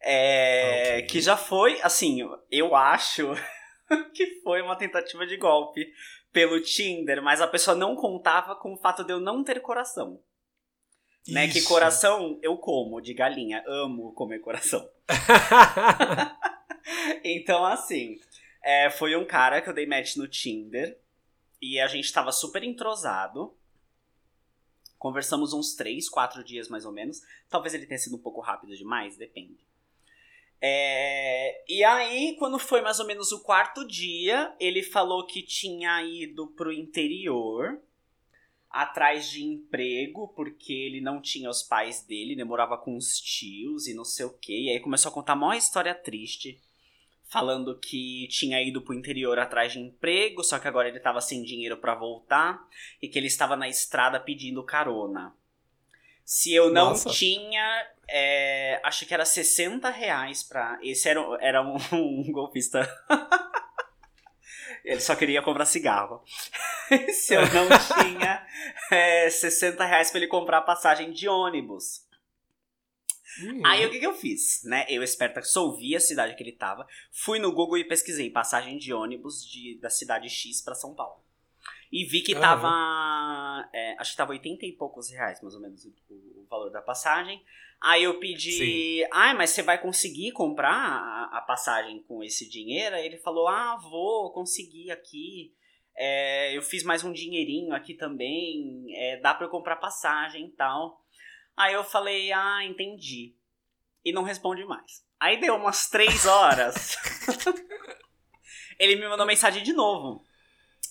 É, Ok. Que já foi, assim, eu acho que foi uma tentativa de golpe pelo Tinder, mas a pessoa não contava com o fato de eu não ter coração. Né? Que coração eu como, de galinha. Amo comer coração. Então, assim, é, foi um cara que eu dei match no Tinder. E a gente tava super entrosado. Conversamos uns três, quatro dias mais ou menos. Talvez ele tenha sido um pouco rápido demais, depende. É, e aí, quando foi mais ou menos o quarto dia, ele falou que tinha ido pro interior atrás de emprego, porque ele não tinha os pais dele, ele morava com os tios e não sei o que. E aí começou a contar uma história triste, falando que tinha ido pro interior atrás de emprego, só que agora ele tava sem dinheiro pra voltar e que ele estava na estrada pedindo carona. Se eu não Nossa. tinha, é, acho que era 60 reais pra. Esse era, era um, um golpista. Ele só queria comprar cigarro. Se eu não tinha é, 60 reais pra ele comprar passagem de ônibus. Hum. Aí o que, que eu fiz, né? Eu, esperta, solvi a cidade que ele tava, fui no Google e pesquisei passagem de ônibus de, da cidade X pra São Paulo. E vi que tava. é, acho que tava 80 e poucos reais, mais ou menos, o, o valor da passagem. Aí eu pedi, ai, mas você vai conseguir comprar a, a passagem com esse dinheiro? Aí ele falou, ah, vou conseguir aqui. É, eu fiz mais um dinheirinho aqui também, é, dá pra eu comprar passagem e tal. Aí eu falei, ah, entendi. E não responde mais. Aí deu umas três horas. ele me mandou mensagem de novo.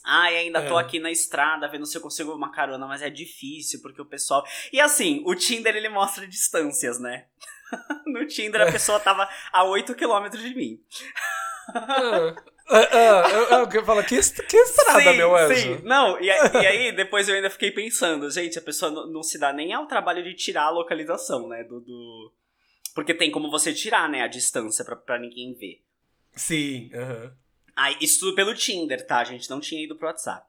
Ai, ainda tô É. aqui na estrada vendo se eu consigo uma carona, mas é difícil porque o pessoal. E assim, o Tinder ele mostra distâncias, né? no Tinder a pessoa tava a 8 km de mim. Ah, ah, eu, falo, que, que estrada, sim, meu anjo. sim. Não, e, e aí depois eu ainda fiquei pensando, gente, a pessoa não, não se dá nem ao trabalho de tirar a localização, né? Do, do... Porque tem como você tirar, né, a distância pra, pra ninguém ver. Sim, aham. Aí, isso tudo pelo Tinder, tá? A gente não tinha ido pro WhatsApp.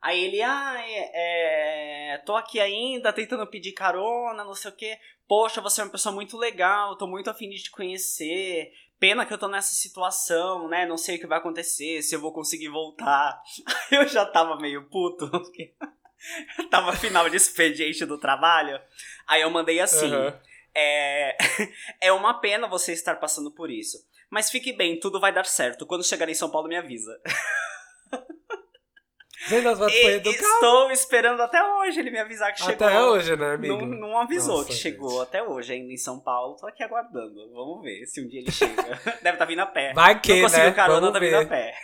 Aí ele, ah, é, é, tô aqui ainda tentando pedir carona, não sei o quê. Poxa, você é uma pessoa muito legal, tô muito afim de te conhecer. Pena que eu tô nessa situação, né? Não sei o que vai acontecer, se eu vou conseguir voltar. Eu já tava meio puto, porque tava final de expediente do trabalho. Aí eu mandei assim. Aham. É, é uma pena você estar passando por isso. Mas fique bem, tudo vai dar certo. Quando chegar em São Paulo, me avisa. Vamos E- foi educado. estou esperando até hoje ele me avisar que chegou. Até hoje, né, amigo? Não, não avisou Nossa, que chegou gente. até hoje, ainda em São Paulo. Tô aqui aguardando. Vamos ver se um dia ele chega. Deve estar vindo a pé. Vai que, não conseguiu né? carona, Vamos tá vindo a pé.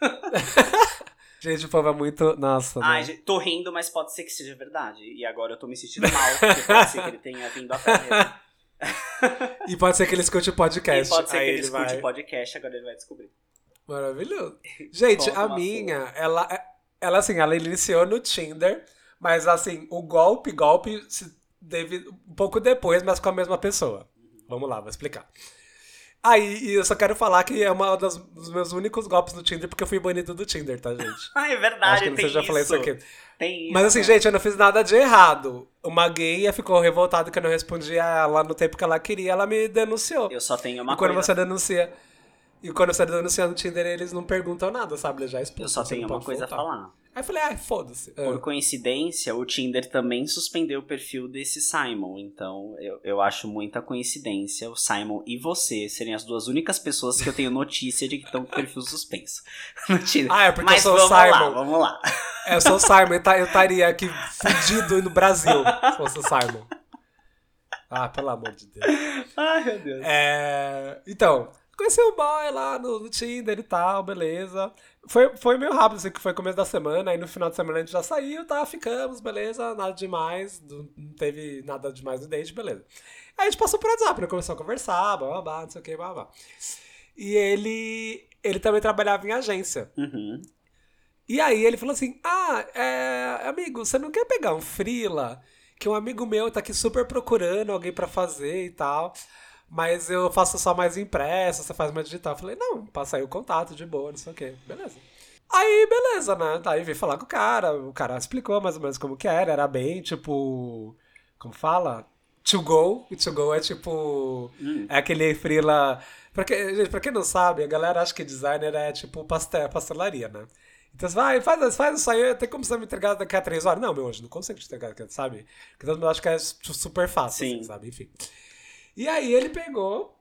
Gente, o povo é muito... Nossa, Ai, né? gente, tô rindo, mas pode ser que seja verdade. E agora eu tô me sentindo mal, porque pode ser que ele tenha vindo a pé. E pode ser que ele escute o E podcast. pode ser aí que ele escute vai... o podcast, agora ele vai descobrir. Maravilhoso. Gente, Conta a minha, ela, ela assim, ela iniciou no Tinder, mas assim, o golpe, golpe se teve um pouco depois, mas com a mesma pessoa. Vamos lá, vou explicar. Aí, e eu só quero falar que é das, dos meus únicos golpes no Tinder, porque eu fui banido do Tinder, tá, gente? Ah, é Acho verdade, que não tem sei já falei isso aqui. Tem isso. Mas assim, gente, eu não fiz nada de errado. Uma gay ficou revoltada que eu não respondi a ela no tempo que ela queria, ela me denunciou. Eu só tenho uma e quando coisa. você denuncia. E quando você denuncia no Tinder, eles não perguntam nada, sabe? Eles já expulsam. Eu só tenho uma coisa voltar. a falar. Aí eu falei, ai, foda-se. Por Ah. coincidência, o Tinder também suspendeu o perfil desse Simon. Então, eu, eu acho muita coincidência o Simon e você serem as duas únicas pessoas que eu tenho notícia de que estão com o perfil suspenso no Tinder. Ah, é porque Mas eu sou o vamos lá, Simon. vamos lá. Eu sou o Simon, eu eu estaria aqui fudido no Brasil se fosse o Simon. Ah, pelo amor de Deus. Ai, meu Deus. É, então, conheci o boy lá no, no Tinder e tal, beleza. Foi, foi meio rápido, assim, que foi começo da semana, aí no final de semana a gente já saiu, tá, ficamos, beleza, nada demais, não teve nada demais no date, beleza. Aí a gente passou por WhatsApp, né, começou a conversar, blá, não sei o que, blá, blá. E ele, ele também trabalhava em agência. Uhum. E aí ele falou assim: Ah, é, amigo, você não quer pegar um freela? Que um amigo meu tá aqui super procurando alguém pra fazer e tal. Mas eu faço só mais impresso, você faz mais digital. Eu falei, não, passa aí o contato de boa, não sei o quê. Beleza. Aí, beleza, né? Aí vim falar com o cara, o cara explicou mais ou menos como que era. Era bem, tipo. Como fala? To go. E to go é tipo. É aquele freela. Pra, que, gente, pra quem não sabe, a galera acha que designer é tipo pastel, pastelaria, né? Então você vai, faz, faz isso aí, tem como você me entregar daqui a três horas? Não, meu anjo, não consigo te entregar, sabe? Porque todo mundo acha que é super fácil, Sim. assim, sabe? Enfim. E aí ele pegou,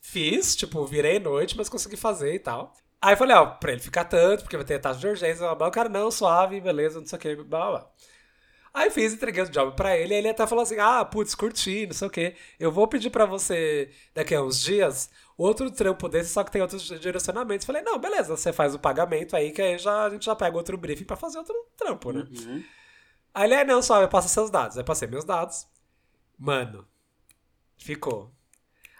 fiz, tipo, virei noite, mas consegui fazer e tal. Aí eu falei, ó, pra ele ficar tanto, porque vai ter taxa de urgência, blá, blá, o cara, não, suave, beleza, não sei o que, blá, blá. Aí fiz, entreguei o job pra ele, e ele até falou assim, ah, putz, curti, não sei o que. Eu vou pedir pra você, daqui a uns dias, outro trampo desse, só que tem outros direcionamentos. Falei, não, beleza, você faz o pagamento aí, que aí já, a gente já pega outro briefing pra fazer outro trampo, né? Uhum. Aí ele, ah, não, só, eu passo seus dados. Aí passei meus dados. Mano, ficou.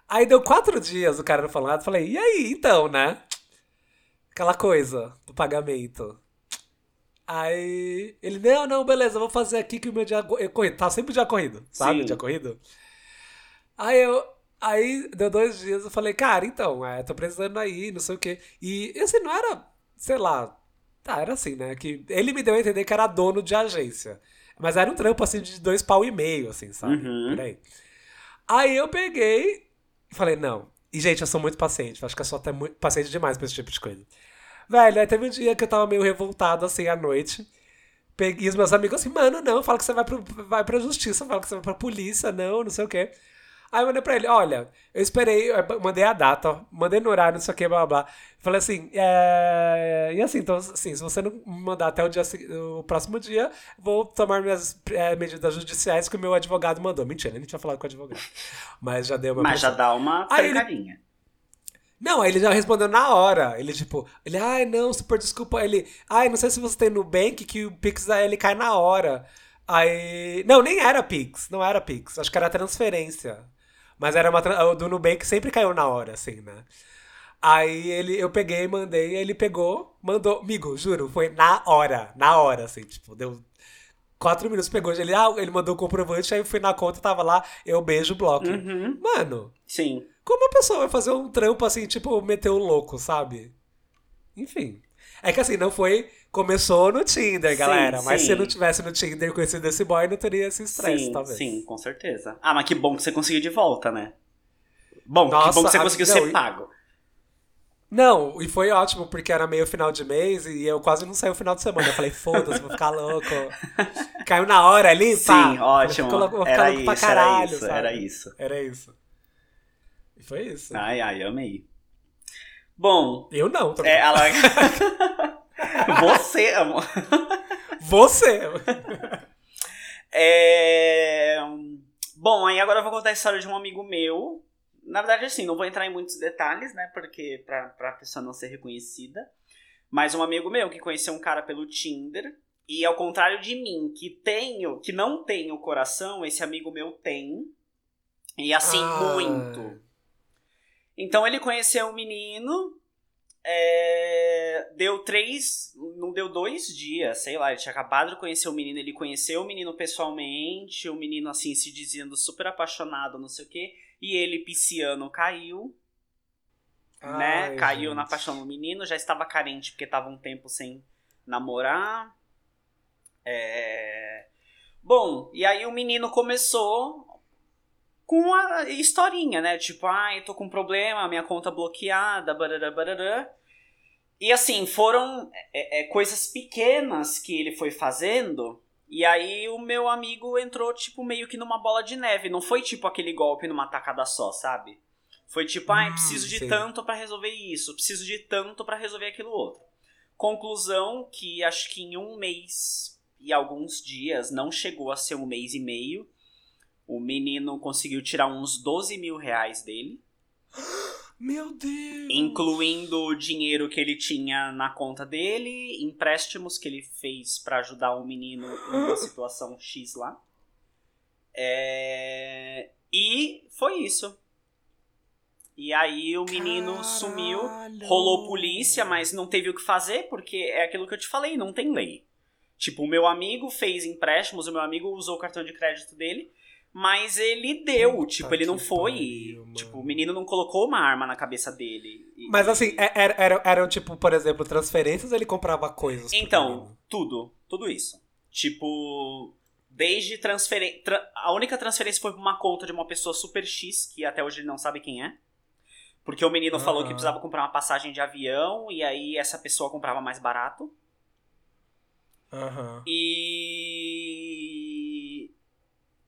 Aí deu quatro dias o cara não falou nada. Falei, e aí, então, né? Aquela coisa do pagamento. Aí ele, não, não, beleza, vou fazer aqui que o meu dia é corrido. Tá sempre dia corrido, sabe? Sim. Dia corrido. Aí eu. Aí deu dois dias, eu falei, cara, então, é, tô precisando aí, não sei o quê. E assim, não era, sei lá. Tá, era assim, né? Que ele me deu a entender que era dono de agência. Mas era um trampo assim de dois pau e meio, assim, sabe? Uhum. Por aí. Eu peguei e falei, não. E, gente, eu sou muito paciente. Acho que eu sou até muito paciente demais pra esse tipo de coisa. Velho, aí teve um dia que eu tava meio revoltado, assim, à noite. peguei os meus amigos assim, mano, não, fala que você vai, pro, vai pra justiça, fala que você vai pra polícia, não, não sei o quê. Aí eu mandei pra ele, olha, eu esperei, eu mandei a data, ó, mandei no horário, não sei o que, blá blá blá. Falei assim, é... e assim, então, assim, se você não me mandar até o, dia, o próximo dia, vou tomar minhas é, medidas judiciais que o meu advogado mandou. Mentira, ele não tinha falado com o advogado. Mas já deu uma Mas já pressão. dá uma trancadinha. Não, aí ele já respondeu na hora. Ele, tipo, ele, ai, não, super desculpa. Ele, ai, não sei se você tem Nubank, que o Pix ele cai na hora. Aí. Não, nem era Pix, não era Pix. Acho que era transferência. Mas era uma. O do Nubank sempre caiu na hora, assim, né? Aí ele, eu peguei, mandei, ele pegou, mandou. Amigo, juro, foi na hora. Na hora, assim, tipo, deu. Quatro minutos pegou, ele, ah, ele mandou o comprovante, aí eu fui na conta, tava lá, eu beijo, bloco. Uhum. Mano, Sim. como a pessoa vai fazer um trampo assim, tipo, meter o louco, sabe? Enfim. É que assim, não foi. Começou no Tinder, Sim, galera. Mas sim. se eu não tivesse no Tinder conhecido esse boy, não teria esse estresse, sim, talvez. sim, com certeza. Ah, mas que bom que você conseguiu de volta, né? Bom, que Nossa, bom que você a- conseguiu não, ser pago. Não, e foi ótimo, porque era meio final de mês e eu quase não saí o final de semana. Eu falei, foda-se, vou ficar louco. Caiu na hora ali, pá. Sim, ótimo. Vou ficar, vou ficar Era louco pra isso, era caralho, isso, sabe? era isso. Era isso. E foi isso. Ai, ai, amei. Bom, Eu não, tô é, ela... Você, amor. Você! É... Bom, aí agora eu vou contar a história de um amigo meu. Na verdade, assim, não vou entrar em muitos detalhes, né? Porque pra, pra pessoa não ser reconhecida. Mas um amigo meu que conheceu um cara pelo Tinder. E ao contrário de mim, que tenho, que não tenho coração, esse amigo meu tem. E assim, Ah. muito. Então ele conheceu um menino. É, deu três. Não deu dois dias, sei lá. Ele tinha acabado de conhecer o menino. Ele conheceu o menino pessoalmente. O menino, assim, se dizendo super apaixonado, não sei o quê. E ele, pisciano, caiu. né? Ai, Caiu na gente. paixão do menino. Já estava carente porque estava um tempo sem namorar. É... Bom, e aí o menino começou com a historinha, né? Tipo, ai, tô com um problema, minha conta bloqueada, barará, barará. E assim, foram é, é, coisas pequenas que ele foi fazendo. E aí o meu amigo entrou, tipo, meio que numa bola de neve. Não foi tipo aquele golpe numa tacada só, sabe? Foi tipo, ai, Hum, preciso de sim. tanto pra resolver isso, preciso de tanto pra resolver aquilo outro. Conclusão que acho que em um mês e alguns dias, não chegou a ser um mês e meio, o menino conseguiu tirar uns 12 mil reais dele, Meu Deus! incluindo o dinheiro que ele tinha na conta dele, empréstimos que ele fez pra ajudar o menino em uma situação X lá. É, E foi isso. E aí o menino Caralho. sumiu, rolou polícia, mas não teve o que fazer, porque é aquilo que eu te falei, não tem lei. Tipo, o meu amigo fez empréstimos, o meu amigo usou o cartão de crédito dele, mas ele deu, Puta tipo, ele não foi. pariu, tipo, o menino não colocou uma arma na cabeça dele. E- Mas assim, é- era, era, eram tipo, por exemplo, transferências ou ele comprava coisas? Então, tudo, tudo isso. Tipo, desde transferência. a única transferência foi pra uma conta de uma pessoa super X, que até hoje ele não sabe quem é. Porque o menino falou que precisava comprar uma passagem de avião, e aí essa pessoa comprava mais barato. Aham. E.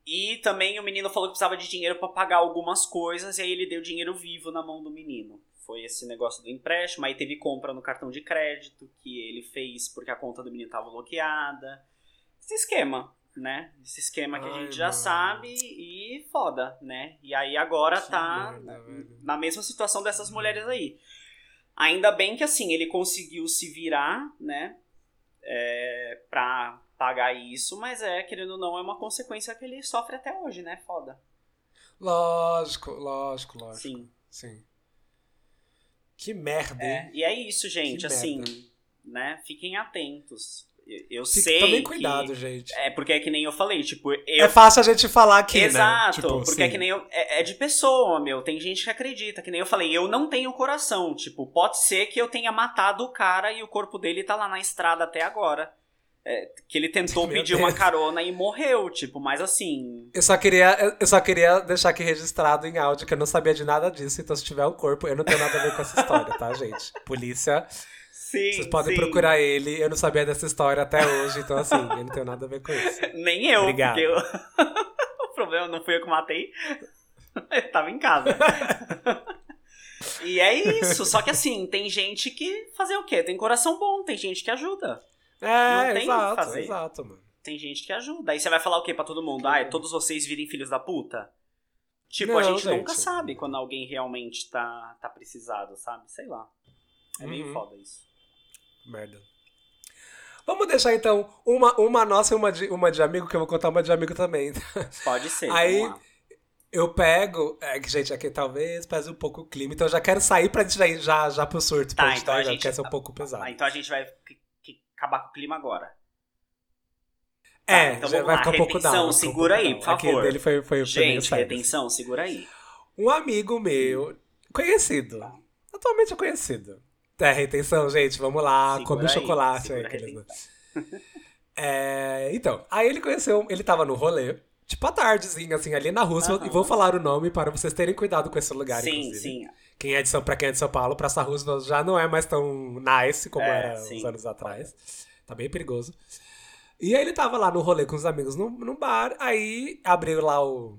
E também o menino falou que precisava de dinheiro pra pagar algumas coisas, e aí ele deu dinheiro vivo na mão do menino. Foi esse negócio do empréstimo, aí teve compra no cartão de crédito que ele fez porque a conta do menino tava bloqueada. Esse esquema, né? Esse esquema que a Ai, gente já mano. sabe e foda, né? E aí agora Que tá merda, na mesma situação dessas mulheres aí. Ainda bem que assim, ele conseguiu se virar, né? É, pra pagar isso, mas é, querendo ou não, é uma consequência que ele sofre até hoje, né? Foda. Lógico, lógico, lógico. Sim. Sim. Que merda, hein? É, e é isso, gente, Que assim, merda. né? Fiquem atentos. Eu, eu Fique- sei. Tomem que- cuidado, gente. É porque é que nem eu falei, tipo, eu. É fácil a gente falar aqui, Exato, né? Tipo, porque é sim. que nem eu. É, é de pessoa, meu. Tem gente que acredita, que nem eu falei, eu não tenho coração. Tipo, pode ser que eu tenha matado o cara e o corpo dele tá lá na estrada até agora. É, que ele tentou Meu pedir uma Deus. carona e morreu, tipo, mas assim. Eu só, queria, eu só queria deixar aqui registrado em áudio que eu não sabia de nada disso, então se tiver o corpo, eu não tenho nada a ver com essa história, tá, gente? Polícia, Sim, Vocês podem sim. procurar ele. Eu não sabia dessa história até hoje, então assim, eu não tenho nada a ver com isso. Nem eu, Obrigado. porque eu... o problema não fui eu que matei. Eu tava em casa. e é isso. Só que assim, tem gente que fazer o quê? Tem coração bom, tem gente que ajuda. É, Não tem o que exato, fazer. exato, mano. Tem gente que ajuda. Aí você vai falar o quê pra todo mundo? Ah, todos vocês virem filhos da puta? Tipo, a Não, gente, gente. nunca sabe quando alguém realmente tá, tá precisado, sabe? Sei lá. É meio Uhum. foda isso. Merda. Vamos deixar então uma, uma nossa e uma de, uma de amigo, que eu vou contar uma de amigo também. Pode ser. Aí-. Eu pego. É que, gente, aqui talvez pese um pouco o clima, então eu já quero sair pra gente já já, já pro surto. Tá, pra gente então a tá, gente- quer ser um pouco pesado. Ah, então a gente vai acabar com o clima agora. é, Tá, então já vamos vai ficar um pouco Retenção, down. um segura aí, down. por Aqui favor. dele foi, foi, meio Gente, retenção, segura aí. assim. Um amigo meu, conhecido, atualmente conhecido. É, retenção, gente, vamos lá, Segura come um aí, chocolate. aí, aqueles, né? retenção. É, então, aí ele conheceu, ele tava no rolê, tipo à tardezinha, assim, ali na Rússia, Aham. e vou falar o nome para vocês terem cuidado com esse lugar, Sim, inclusive. sim. Quem é de São, pra quem é de São Paulo, Praça Roosevelt já não é mais tão nice como É, era sim. uns anos atrás. Tá bem perigoso. E aí ele tava lá no rolê com os amigos num, num bar, aí abriu lá o,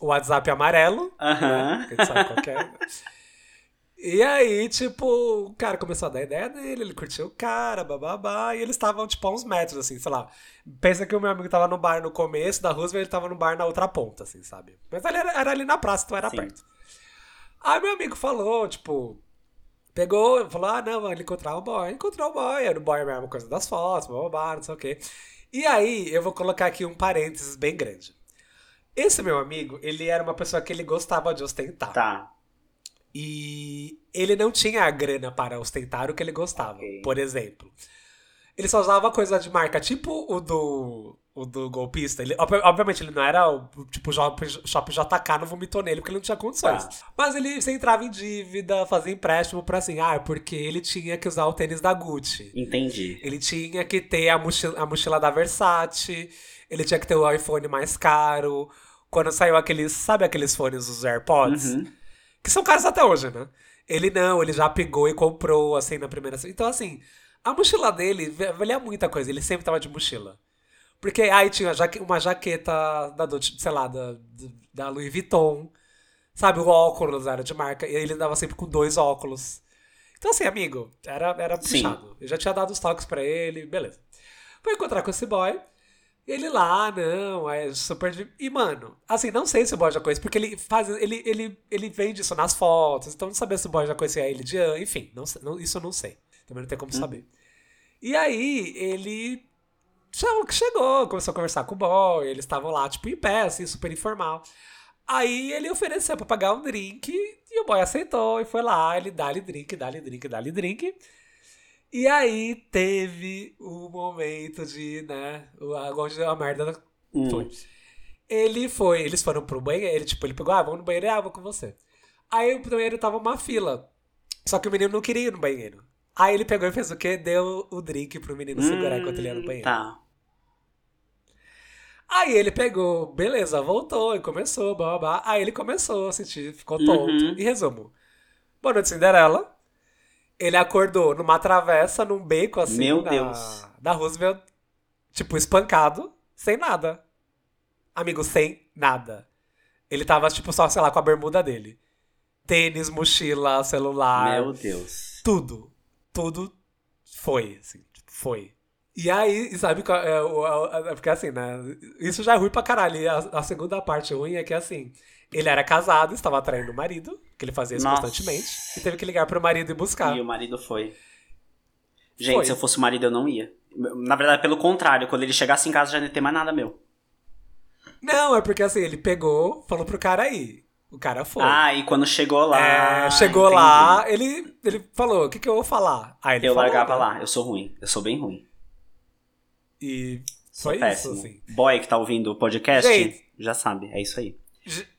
o WhatsApp amarelo, Aham. né? Que a gente sabe qual que é. E aí, tipo, o cara começou a dar ideia dele, ele curtiu o cara, bababá, e eles estavam, tipo, a uns metros, assim, sei lá. Pensa que o meu amigo tava no bar no começo da Roosevelt, ele tava no bar na outra ponta, assim, sabe? Mas ele era, era ali na praça, então era Sim. perto. Aí meu amigo falou, tipo, pegou, falou, ah, não, ele encontrar o boy. Encontrou o boy, era o boy mesmo, coisa das fotos, bababá, não sei o quê. E aí, eu vou colocar aqui um parênteses bem grande. Esse meu amigo, ele era uma pessoa que ele gostava de ostentar. Tá. E ele não tinha a grana para ostentar o que ele gostava. Ok. Por exemplo, ele só usava coisa de marca tipo o do, o do golpista. Ele, ob- obviamente, ele não era o tipo Shop, Shop JK, não vomitou nele porque ele não tinha condições. Tá. Mas ele se entrava em dívida, fazia empréstimo pra assim, ah, porque ele tinha que usar o tênis da Gucci. Entendi. Ele tinha que ter a mochila, a mochila da Versace. Ele tinha que ter o iPhone mais caro. Quando saiu aqueles, sabe aqueles fones, os AirPods? Uhum. Que são caros até hoje, né? Ele não, ele já pegou e comprou, assim, na primeira. Então, assim, a mochila dele va- valia muita coisa. Ele sempre tava de mochila. Porque aí tinha uma jaqueta da, sei lá, da, da Louis Vuitton. Sabe, o óculos era de marca. E ele andava sempre com dois óculos. Então, assim, amigo, era, era Sim. puxado. Eu já tinha dado os toques pra ele, beleza. Fui encontrar com esse boy. Ele lá, não, é super. E, mano, assim, não sei se o boy já conhece, porque ele faz. Ele, ele, ele vende isso nas fotos, então não sabia se o boy já conhecia ele de enfim, não, não- isso eu não sei. Também não tem como saber. E aí, ele chegou, começou a conversar com o boy, eles estavam lá, tipo, em pé, assim, super informal. Aí ele ofereceu pra pagar um drink e o boy aceitou e foi lá, ele dá-lhe drink, dá-lhe drink, dá-lhe drink. E aí teve o momento de, né, o- onde a merda Hum. foi. Ele foi, eles foram pro banheiro, ele, tipo, ele pegou, ah, vamos no banheiro, ah, vou com você. Aí o banheiro tava uma fila. Só que o menino não queria ir no banheiro. Aí ele pegou e fez o quê? Deu o drink pro menino segurar enquanto ele ia no Hum, banheiro. Tá. Aí ele pegou, beleza, voltou e começou, blá blá blá. Aí ele começou a sentir, ficou tonto. Uhum. E resumo: Boa noite, Cinderela. Ele acordou numa travessa, num beco assim, Meu na, Deus. da Roosevelt, tipo, espancado, sem nada. Amigo, sem nada. Ele tava, tipo, só, sei lá, com a bermuda dele. Tênis, mochila, celular Meu Deus. tudo. Tudo foi, assim, tipo, foi. E aí, sabe é, a- a- porque assim, né? Isso já é ruim pra caralho. E a, a segunda parte ruim é que assim, ele era casado, estava atraindo o marido, que ele fazia isso Nossa. constantemente, e teve que ligar pro marido e buscar. E o marido foi. Gente, Foi. se eu fosse o marido, eu não ia. Na verdade, pelo contrário, quando ele chegasse em casa já não ia ter mais nada meu. Não, é porque assim, ele pegou, falou pro cara ir. O cara foi. Ah, e quando chegou lá. É, chegou entendi. lá, ele, ele falou: o que, que eu vou falar? Aí ele Eu falou, largava né? lá. Eu sou ruim. Eu sou bem ruim. E foi péssimo. isso, assim. Boy que tá ouvindo o podcast, Gente. já sabe. É isso aí.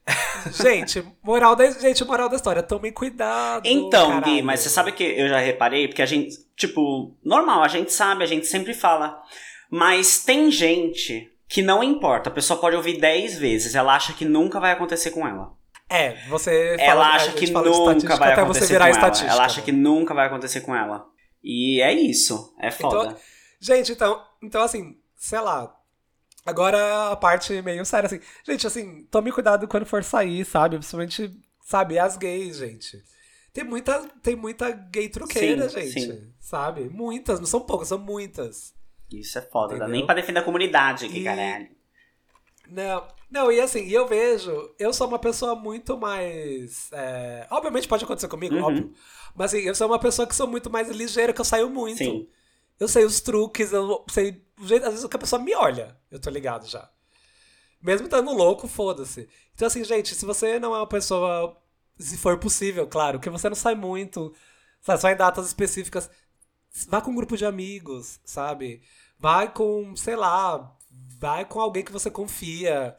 Gente, moral da, gente, moral da história, tomem cuidado. Então, Gui, caralho. mas você sabe que eu já reparei? Porque a gente, tipo, normal, a gente sabe, a gente sempre fala. Mas tem gente que não importa. A pessoa pode ouvir 10 vezes, ela acha que nunca vai acontecer com ela. É, você fala, ela acha que nunca vai até acontecer você virar com ela. estatística. Ela acha que nunca vai acontecer com ela. E é isso. É foda. Então, gente, então, então, assim, sei lá. Agora a parte meio séria, assim. Gente, assim, tome cuidado quando for sair, sabe? Principalmente, sabe, as gays, gente. Tem muita, tem muita gay truqueira, Sim, gente. sim. Sabe? Muitas, não são poucas, são muitas. Isso é foda. Dá nem pra defender a comunidade aqui, E- caralho. Não, não, e assim, eu vejo, eu sou uma pessoa muito mais. é, obviamente pode acontecer comigo, Uhum. óbvio. Mas assim, eu sou uma pessoa que sou muito mais ligeira, que eu saio muito. Sim. Eu sei os truques, eu sei. o jeito- Às vezes que a pessoa me olha, eu tô ligado já. Mesmo estando louco, foda-se. Então, assim, gente, se você não é uma pessoa. Se for possível, claro, que você não sai muito, sabe, só em datas específicas, vá com um grupo de amigos, sabe? Vai com, sei lá, vai com alguém que você confia.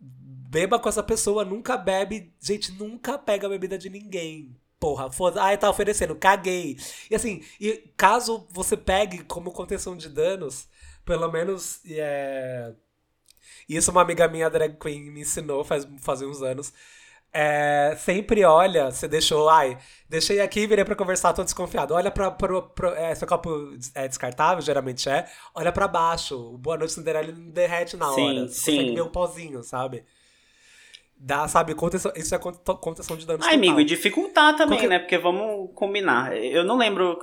Beba com essa pessoa, nunca bebe. Gente, nunca pega a bebida de ninguém. Porra, foda Ai, tá oferecendo, caguei. E assim, e caso você pegue como contenção de danos, pelo menos. É... Isso uma amiga minha drag queen me ensinou faz, faz uns anos. É, sempre olha, você deixou, ai, deixei aqui, virei pra conversar, tô desconfiado. Olha pra. pro pro- é, seu copo é descartável, geralmente é. Olha pra baixo. O Boa Noite Cinderela não derrete na Sim, hora. Você sim. consegue ver um pozinho, sabe? Dá, sabe, contenção, isso é conte- contenção de danos Ai, amigo, e dificultar também, Qualquer- né? Porque vamos combinar. Eu não lembro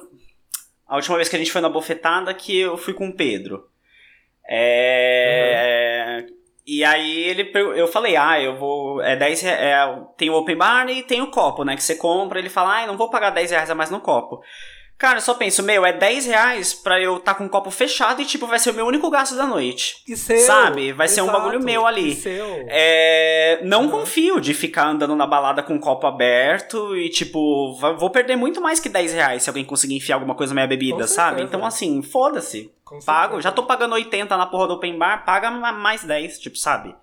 a última vez que a gente foi na bofetada que eu fui com o Pedro. É. E aí ele eu falei, ah, eu vou. É 10 re- é, Tem o open bar e tem o copo, né? Que você compra. Ele fala, ah, não vou pagar 10 reais a mais no copo. Cara, eu só penso, meu, é 10 reais pra eu estar com o copo fechado e, tipo, vai ser o meu único gasto da noite. E seu, Sabe? Vai ser um exato, bagulho meu ali. e seu. É, não Uhum. confio de ficar andando na balada com o copo aberto e, tipo, vou perder muito mais que 10 reais se alguém conseguir enfiar alguma coisa na minha bebida, Com sabe? certeza. Então, assim, foda-se. Pago. Já tô pagando 80 na porra do open bar, paga ma- mais 10, tipo, sabe?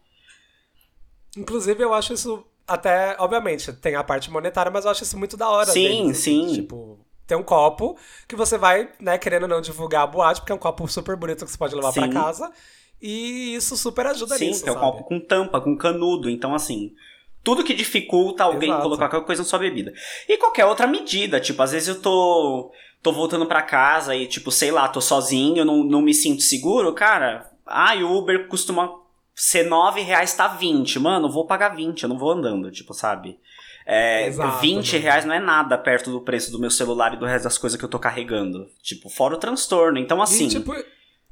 Inclusive, eu acho isso até, obviamente, tem a parte monetária, mas eu acho isso muito da hora. Sim, deles, assim, sim. Tipo, tem um copo que você vai, né, querendo ou não divulgar a boate, porque é um copo super bonito que você pode levar pra Sim. casa. E isso super ajuda Sim, nisso, que é um copo com tampa, com canudo. Então, assim, tudo que dificulta alguém Exato. colocar qualquer coisa na sua bebida. E qualquer outra medida, tipo, às vezes eu tô, tô voltando pra casa e, tipo, sei lá, tô sozinho, não, não me sinto seguro, cara. Ah, e o Uber costuma ser 9 reais, tá 20. Mano, vou pagar 20, eu não vou andando, tipo, sabe? É, Exato, 20 mano. reais não é nada perto do preço do meu celular e do resto das coisas que eu tô carregando. Tipo, fora o transtorno. Então, assim. E, tipo,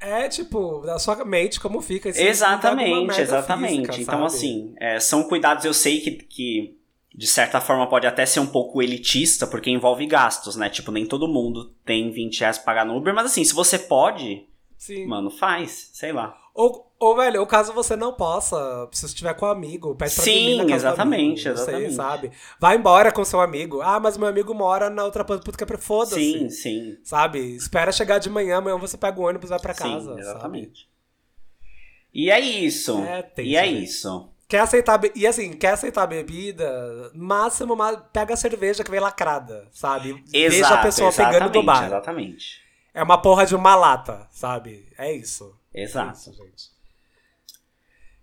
é tipo, da sua mente como fica. uma Exatamente, exatamente. física, então, assim, é, são cuidados, eu sei que, que de certa forma pode até ser um pouco elitista, porque envolve gastos, né? Tipo, nem todo mundo tem 20 reais pra pagar no Uber, mas assim, se você pode, Sim. mano, faz, sei lá. Ou, ou, velho, ou caso você não possa, se você estiver com um amigo, pede pra Sim, exatamente, amigo, não sei, exatamente. sabe? Vai embora com seu amigo. Ah, mas meu amigo mora na outra ponta, puta que é foda-se. Sim, sim. Sabe? Espera chegar de manhã, amanhã você pega o ônibus e vai pra casa. sim, Sabe? exatamente. E é isso. É tenso, e é isso. Quer aceitar E assim, quer aceitar bebida, máximo, pega a cerveja que vem lacrada, sabe? Deixa a Exato, pessoa pegando do exatamente, bar. Exatamente. É uma porra de uma lata, sabe? É isso. É Exato. isso, gente.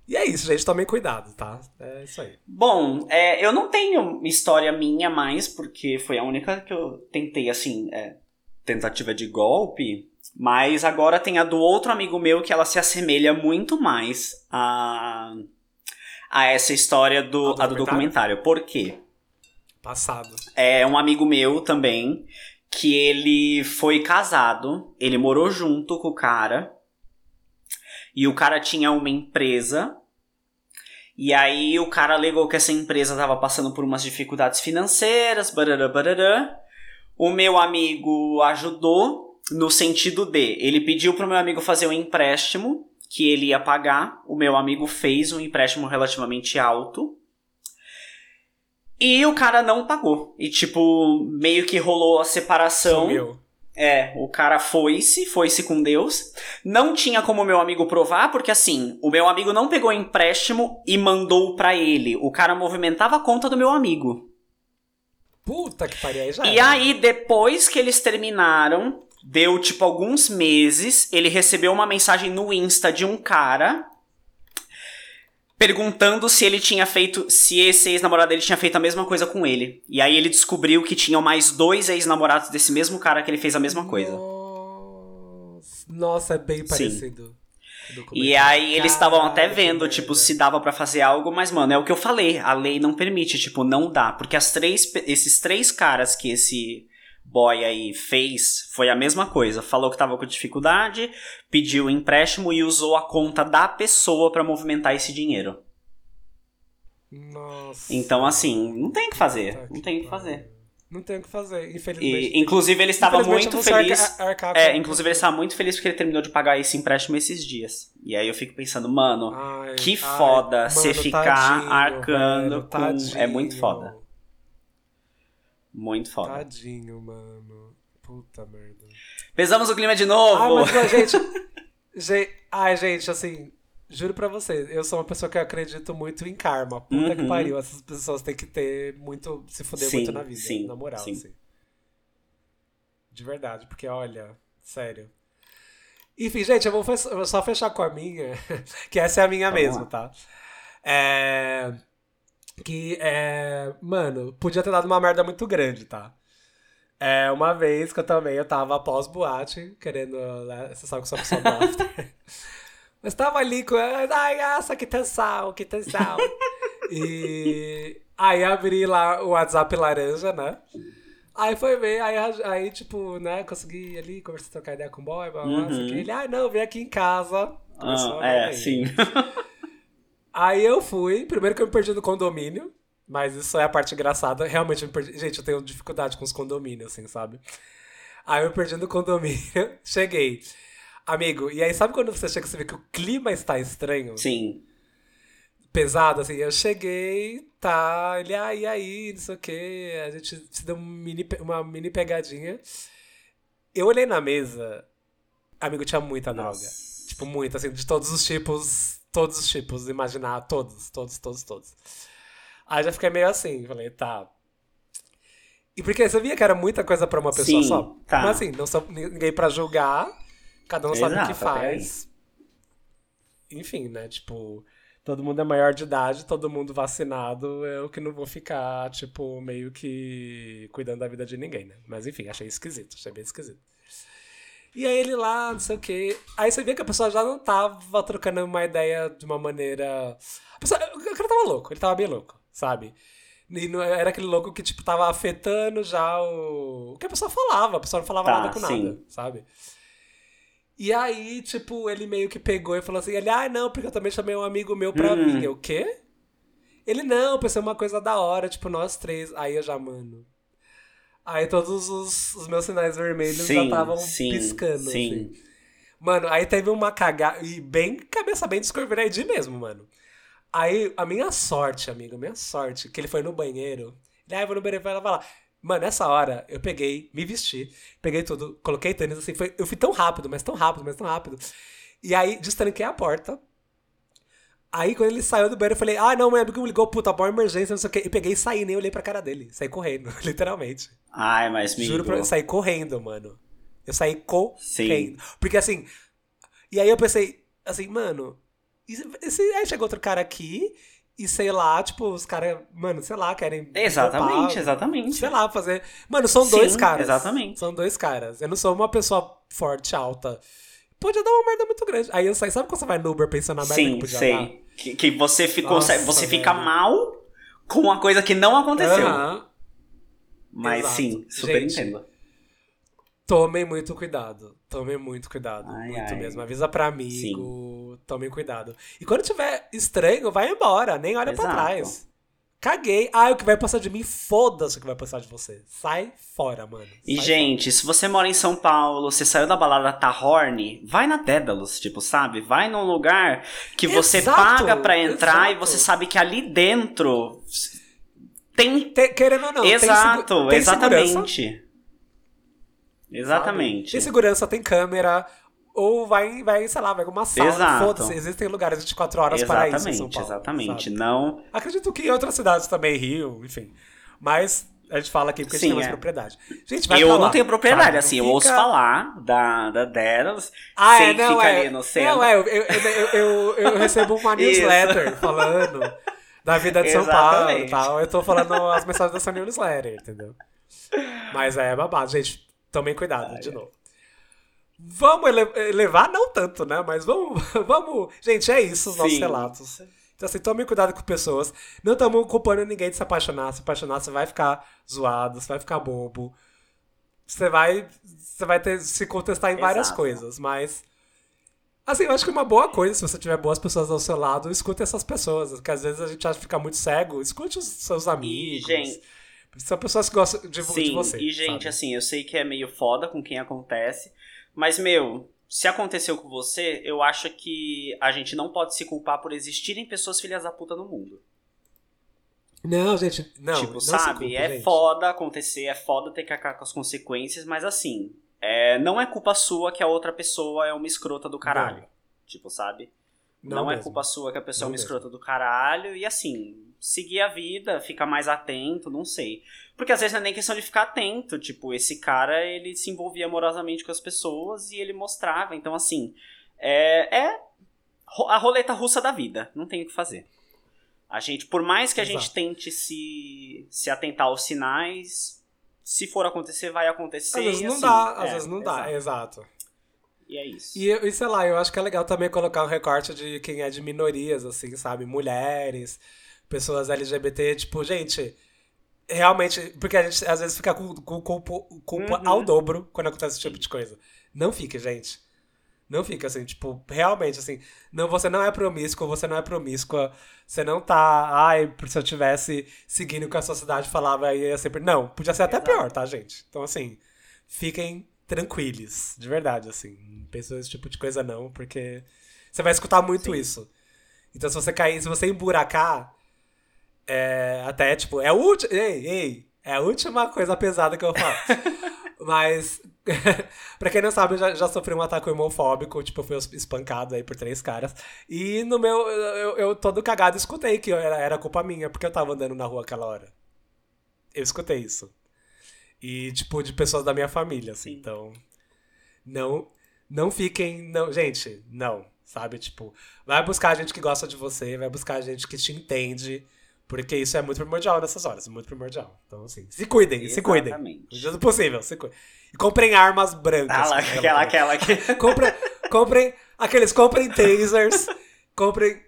E é isso, gente. Tomem cuidado, tá? É isso aí. Bom, é, eu não tenho história minha mais, porque foi a única que eu tentei, assim, é, tentativa de golpe. Mas agora tem a do outro amigo meu que ela se assemelha muito mais a, a essa história do, Ao a do documentário? documentário. Por quê? Passado. É um amigo meu também, que ele foi casado, ele morou junto com o cara, e o cara tinha uma empresa, e aí o cara alegou que essa empresa tava passando por umas dificuldades financeiras, barará, barará. O meu amigo ajudou no sentido de, ele pediu pro meu amigo fazer um empréstimo que ele ia pagar, o meu amigo fez um empréstimo relativamente alto, e o cara não pagou. E, tipo, meio que rolou a separação. Sumiu. É, o cara foi-se, foi-se com Deus. Não tinha como meu amigo provar, porque assim, o meu amigo não pegou empréstimo e mandou pra ele. O cara movimentava a conta do meu amigo. Puta que pariu, já E era. aí, depois que eles terminaram, deu tipo alguns meses, ele recebeu uma mensagem no Insta de um cara perguntando se ele tinha feito, se esse ex-namorado dele tinha feito a mesma coisa com ele. E aí ele descobriu que tinham mais dois ex-namorados desse mesmo cara que ele fez a mesma coisa. Nossa, é bem parecido. E aí eles estavam até vendo, tipo, se dava pra fazer algo, mas, mano, é o que eu falei, a lei não permite, tipo, não dá. Porque as três, esses três caras que esse boy aí fez foi a mesma coisa. Falou que tava com dificuldade, pediu empréstimo e usou a conta da pessoa pra movimentar esse dinheiro. Nossa. Então, assim, não tem o que fazer. Puta Não tem o que fazer. Não tem o que fazer, infelizmente. E, inclusive, ele estava muito feliz. arca- É, inclusive ele estava muito feliz porque ele terminou de pagar esse empréstimo esses dias. E aí eu fico pensando, mano, Ai, que ai, foda você mano, ficar tadinho, arcando velho, com- tadinho. é muito foda. Muito foda. Tadinho, mano. Puta merda. Pesamos o clima de Ah, novo. mas, mas, gente, gente. Ai, gente, assim, juro pra vocês, eu sou uma pessoa que acredito muito em karma. Puta que Uhum. pariu. Essas pessoas têm que ter muito. se fuder Sim, muito na vida. sim, na moral, sim. assim. De verdade, porque olha, sério. Enfim, gente, eu vou, fe- eu vou só fechar com a minha, que essa é a minha Vamos mesmo, lá. tá? É. Que é. Mano, podia ter dado uma merda muito grande, tá? É, uma vez que eu também, eu tava após boate, querendo. né, Você sabe que sou pessoa after. Mas tava ali com. Ai, nossa, que tensão, que tensão. e. Aí abri lá o WhatsApp laranja, né? Aí foi ver, aí, aí tipo, né, consegui ali, conversar, trocar ideia com o boy, blá, blá. Uhum. ele, ah, não, vem aqui em casa. Começou Ah, é, aí. sim. Aí eu fui, primeiro que eu me perdi no condomínio, mas isso é a parte engraçada. Realmente eu me perdi. Gente, eu tenho dificuldade com os condomínios, assim, sabe? Aí eu me perdi no condomínio, cheguei. Amigo, e aí sabe quando você chega e você vê que o clima está estranho? Sim. Pesado, assim. Eu cheguei, tá, ele, ah, e aí, não sei o quê. A gente se deu um mini uma mini pegadinha. Eu olhei na mesa, amigo, tinha muita droga. Nossa. Tipo, muito, assim, de todos os tipos, todos os tipos, imaginar, todos, todos, todos, todos. Aí já fiquei meio assim, falei, tá. E porque você via que era muita coisa pra uma pessoa Sim, só. tá. Mas assim, não sou ninguém pra julgar, cada um sabe o que Exato, faz. Enfim, né, tipo, todo mundo é maior de idade, todo mundo vacinado, eu que não vou ficar, tipo, meio que cuidando da vida de ninguém, né? Mas enfim, achei esquisito, achei bem esquisito. E aí ele lá, não sei o quê. Aí você via que a pessoa já não tava trocando uma ideia de uma maneira. A pessoa, o cara tava louco, ele tava bem louco, sabe? E não era aquele louco que, tipo, tava afetando já o. o que a pessoa falava. A pessoa não falava Tá, nada com sim. nada, sabe? E aí, tipo, ele meio que pegou e falou assim: ele, ah, não, porque eu também chamei um amigo meu pra Uhum. vir. Eu, o quê? Ele, não, pensei uma coisa da hora, tipo, nós três. Aí eu já, mano. Aí todos os, os meus sinais vermelhos já Sim, estavam sim, piscando. sim. Assim. Mano, aí teve uma cagada. E bem cabeça bem descorviradinha mesmo, mano. Aí, a minha sorte, amigo, a minha sorte, que ele foi no banheiro. Ele, ah, eu vou no banheiro, vai lá, vai lá. Mano, nessa hora, eu peguei, me vesti, peguei tudo, coloquei tênis, assim, foi, eu fui tão rápido, mas tão rápido, mas tão rápido. E aí, destranquei a porta. Aí, quando ele saiu do banheiro, eu falei, ah, não, meu amigo me ligou, puta, boa emergência, não sei o quê. E peguei e saí, nem olhei pra cara dele. Saí correndo, literalmente. Ai, mas me. Juro pra eu saí correndo, mano. Eu saí correndo. Sim. Porque assim. E aí eu pensei, assim, mano. E se, e se- aí chega outro cara aqui e sei lá, tipo, os caras, mano, sei lá, querem. Exatamente, dopar, exatamente. Sei lá, fazer. Mano, são Sim, dois caras. exatamente. São dois caras. Eu não sou uma pessoa forte, alta. Podia dar uma merda muito grande. Aí eu saí, sabe quando você vai no Uber pensando na merda que Sim, podia sei. Que, que você ficou. Nossa, você fica mal com uma coisa que não dar? aconteceu. Aham. Mas Exato. sim, super Gente, entendo. Tomem muito cuidado. Tomem muito cuidado. Ai, muito ai. mesmo. Avisa pra amigo. Tomem cuidado. E quando tiver estranho, vai embora. Nem olha pra Exato. trás. Caguei. Ah, o que vai passar de mim, foda-se o que vai passar de você. Sai fora, mano. E, Sai gente, se você mora em São Paulo, você saiu da balada tá horny, vai na Dédalus, tipo, sabe? Vai num lugar que você Exato, paga pra entrar e exato. você sabe que ali dentro tem. Te- querendo ou não, tem Exato, tem exatamente. Exatamente. Tem segurança, tem câmera. Ou vai, vai, sei lá, vai alguma sala. Foda-se. Existem lugares 24 horas para isso em São Exatamente, Paulo. exatamente. sabe? Não. Acredito que em outras cidades também, Rio, enfim. Mas A gente fala aqui porque a Sim, gente tem mais é. propriedade. Gente, vai eu pra não tenho propriedade, sabe? assim, Não eu ouço fica- falar da, da delas, Ah, sei é, que não, fica é. ali no centro. Não, é, eu, eu, eu, eu, recebo uma newsletter falando da vida de São Paulo e Exatamente. tal. Eu tô falando as mensagens dessa newsletter, entendeu? Mas é babado, gente. Tomem cuidado, de novo. Vamos ele- elevar, não tanto, né? Mas vamos, vamos. Gente, é isso os nossos Sim. relatos. Então, assim, tomem cuidado com pessoas. Não estamos culpando ninguém de se apaixonar. Se apaixonar, você vai ficar zoado, você vai ficar bobo. Você vai. Você vai ter se contestar em várias Exato. coisas, mas. Assim, eu acho que uma boa coisa, se você tiver boas pessoas ao seu lado, escute essas pessoas. Porque às vezes a gente acha que fica muito cego. Escute os seus amigos. gente- São pessoas que gostam de, vo- de Sim, você. e gente, sabe? assim, eu sei que é meio foda com quem acontece, mas, meu, se aconteceu com você, eu acho que a gente não pode se culpar por existirem pessoas filhas da puta no mundo. Não, gente, não. tipo, não sabe? culpe, é gente. foda acontecer, é foda ter que acabar com as consequências, mas assim, é, não é culpa sua que a outra pessoa é uma escrota do caralho. Tipo, sabe? Não, é mesmo. culpa sua que a pessoa Não é uma mesmo. escrota do caralho. E assim, seguir a vida, ficar mais atento, não sei. Porque às vezes não é nem questão de ficar atento. Tipo, esse cara, ele se envolvia amorosamente com as pessoas e ele mostrava. Então, assim, é, é a roleta russa da vida. Não tem o que fazer. A gente, por mais que a gente Exato. tente se, se atentar aos sinais, se for acontecer, vai acontecer. Às vezes não assim, dá, às é, vezes não dá, exato. exato. E é isso. E, e sei lá, eu acho que é legal também colocar um recorte de quem é de minorias, assim, sabe? Mulheres, pessoas LGBT, tipo, gente, realmente, porque a gente às vezes fica com, com culpa, culpa Uhum. ao dobro quando acontece esse tipo de coisa. Não fique, gente. Não fica assim, tipo, realmente, assim, não, você não é promíscuo, você não é promíscua, você não tá, ai, se eu tivesse seguindo o que a sociedade falava, aí ia sempre. Não, podia ser até Exato. pior, tá, gente? Então, assim, fiquem tranquilos, de verdade, assim. Não pensem nesse tipo de coisa, não, porque você vai escutar muito isso. Então, se você cair, se você emburacar, é, até, tipo, é o último. Ei, ei, é a última coisa pesada que eu falo. Mas, pra quem não sabe, eu já, já sofri um ataque homofóbico, tipo, eu fui espancado aí por três caras. E no meu, eu, eu todo cagado escutei que era, era culpa minha, porque eu tava andando na rua aquela hora. Eu escutei isso. E, tipo, de pessoas da minha família, assim, Sim. então. Não, não fiquem. Não, gente, não, sabe? Tipo, vai buscar gente que gosta de você, vai buscar gente que te entende. Porque isso é muito primordial nessas horas, muito primordial. Então, assim, se cuidem, se cuidem. Exatamente. No possível, se cuidem. E comprem armas brancas. Tá lá, como aquela, ela aquela que. Comprem, comprem, aqueles, comprem tasers, comprem...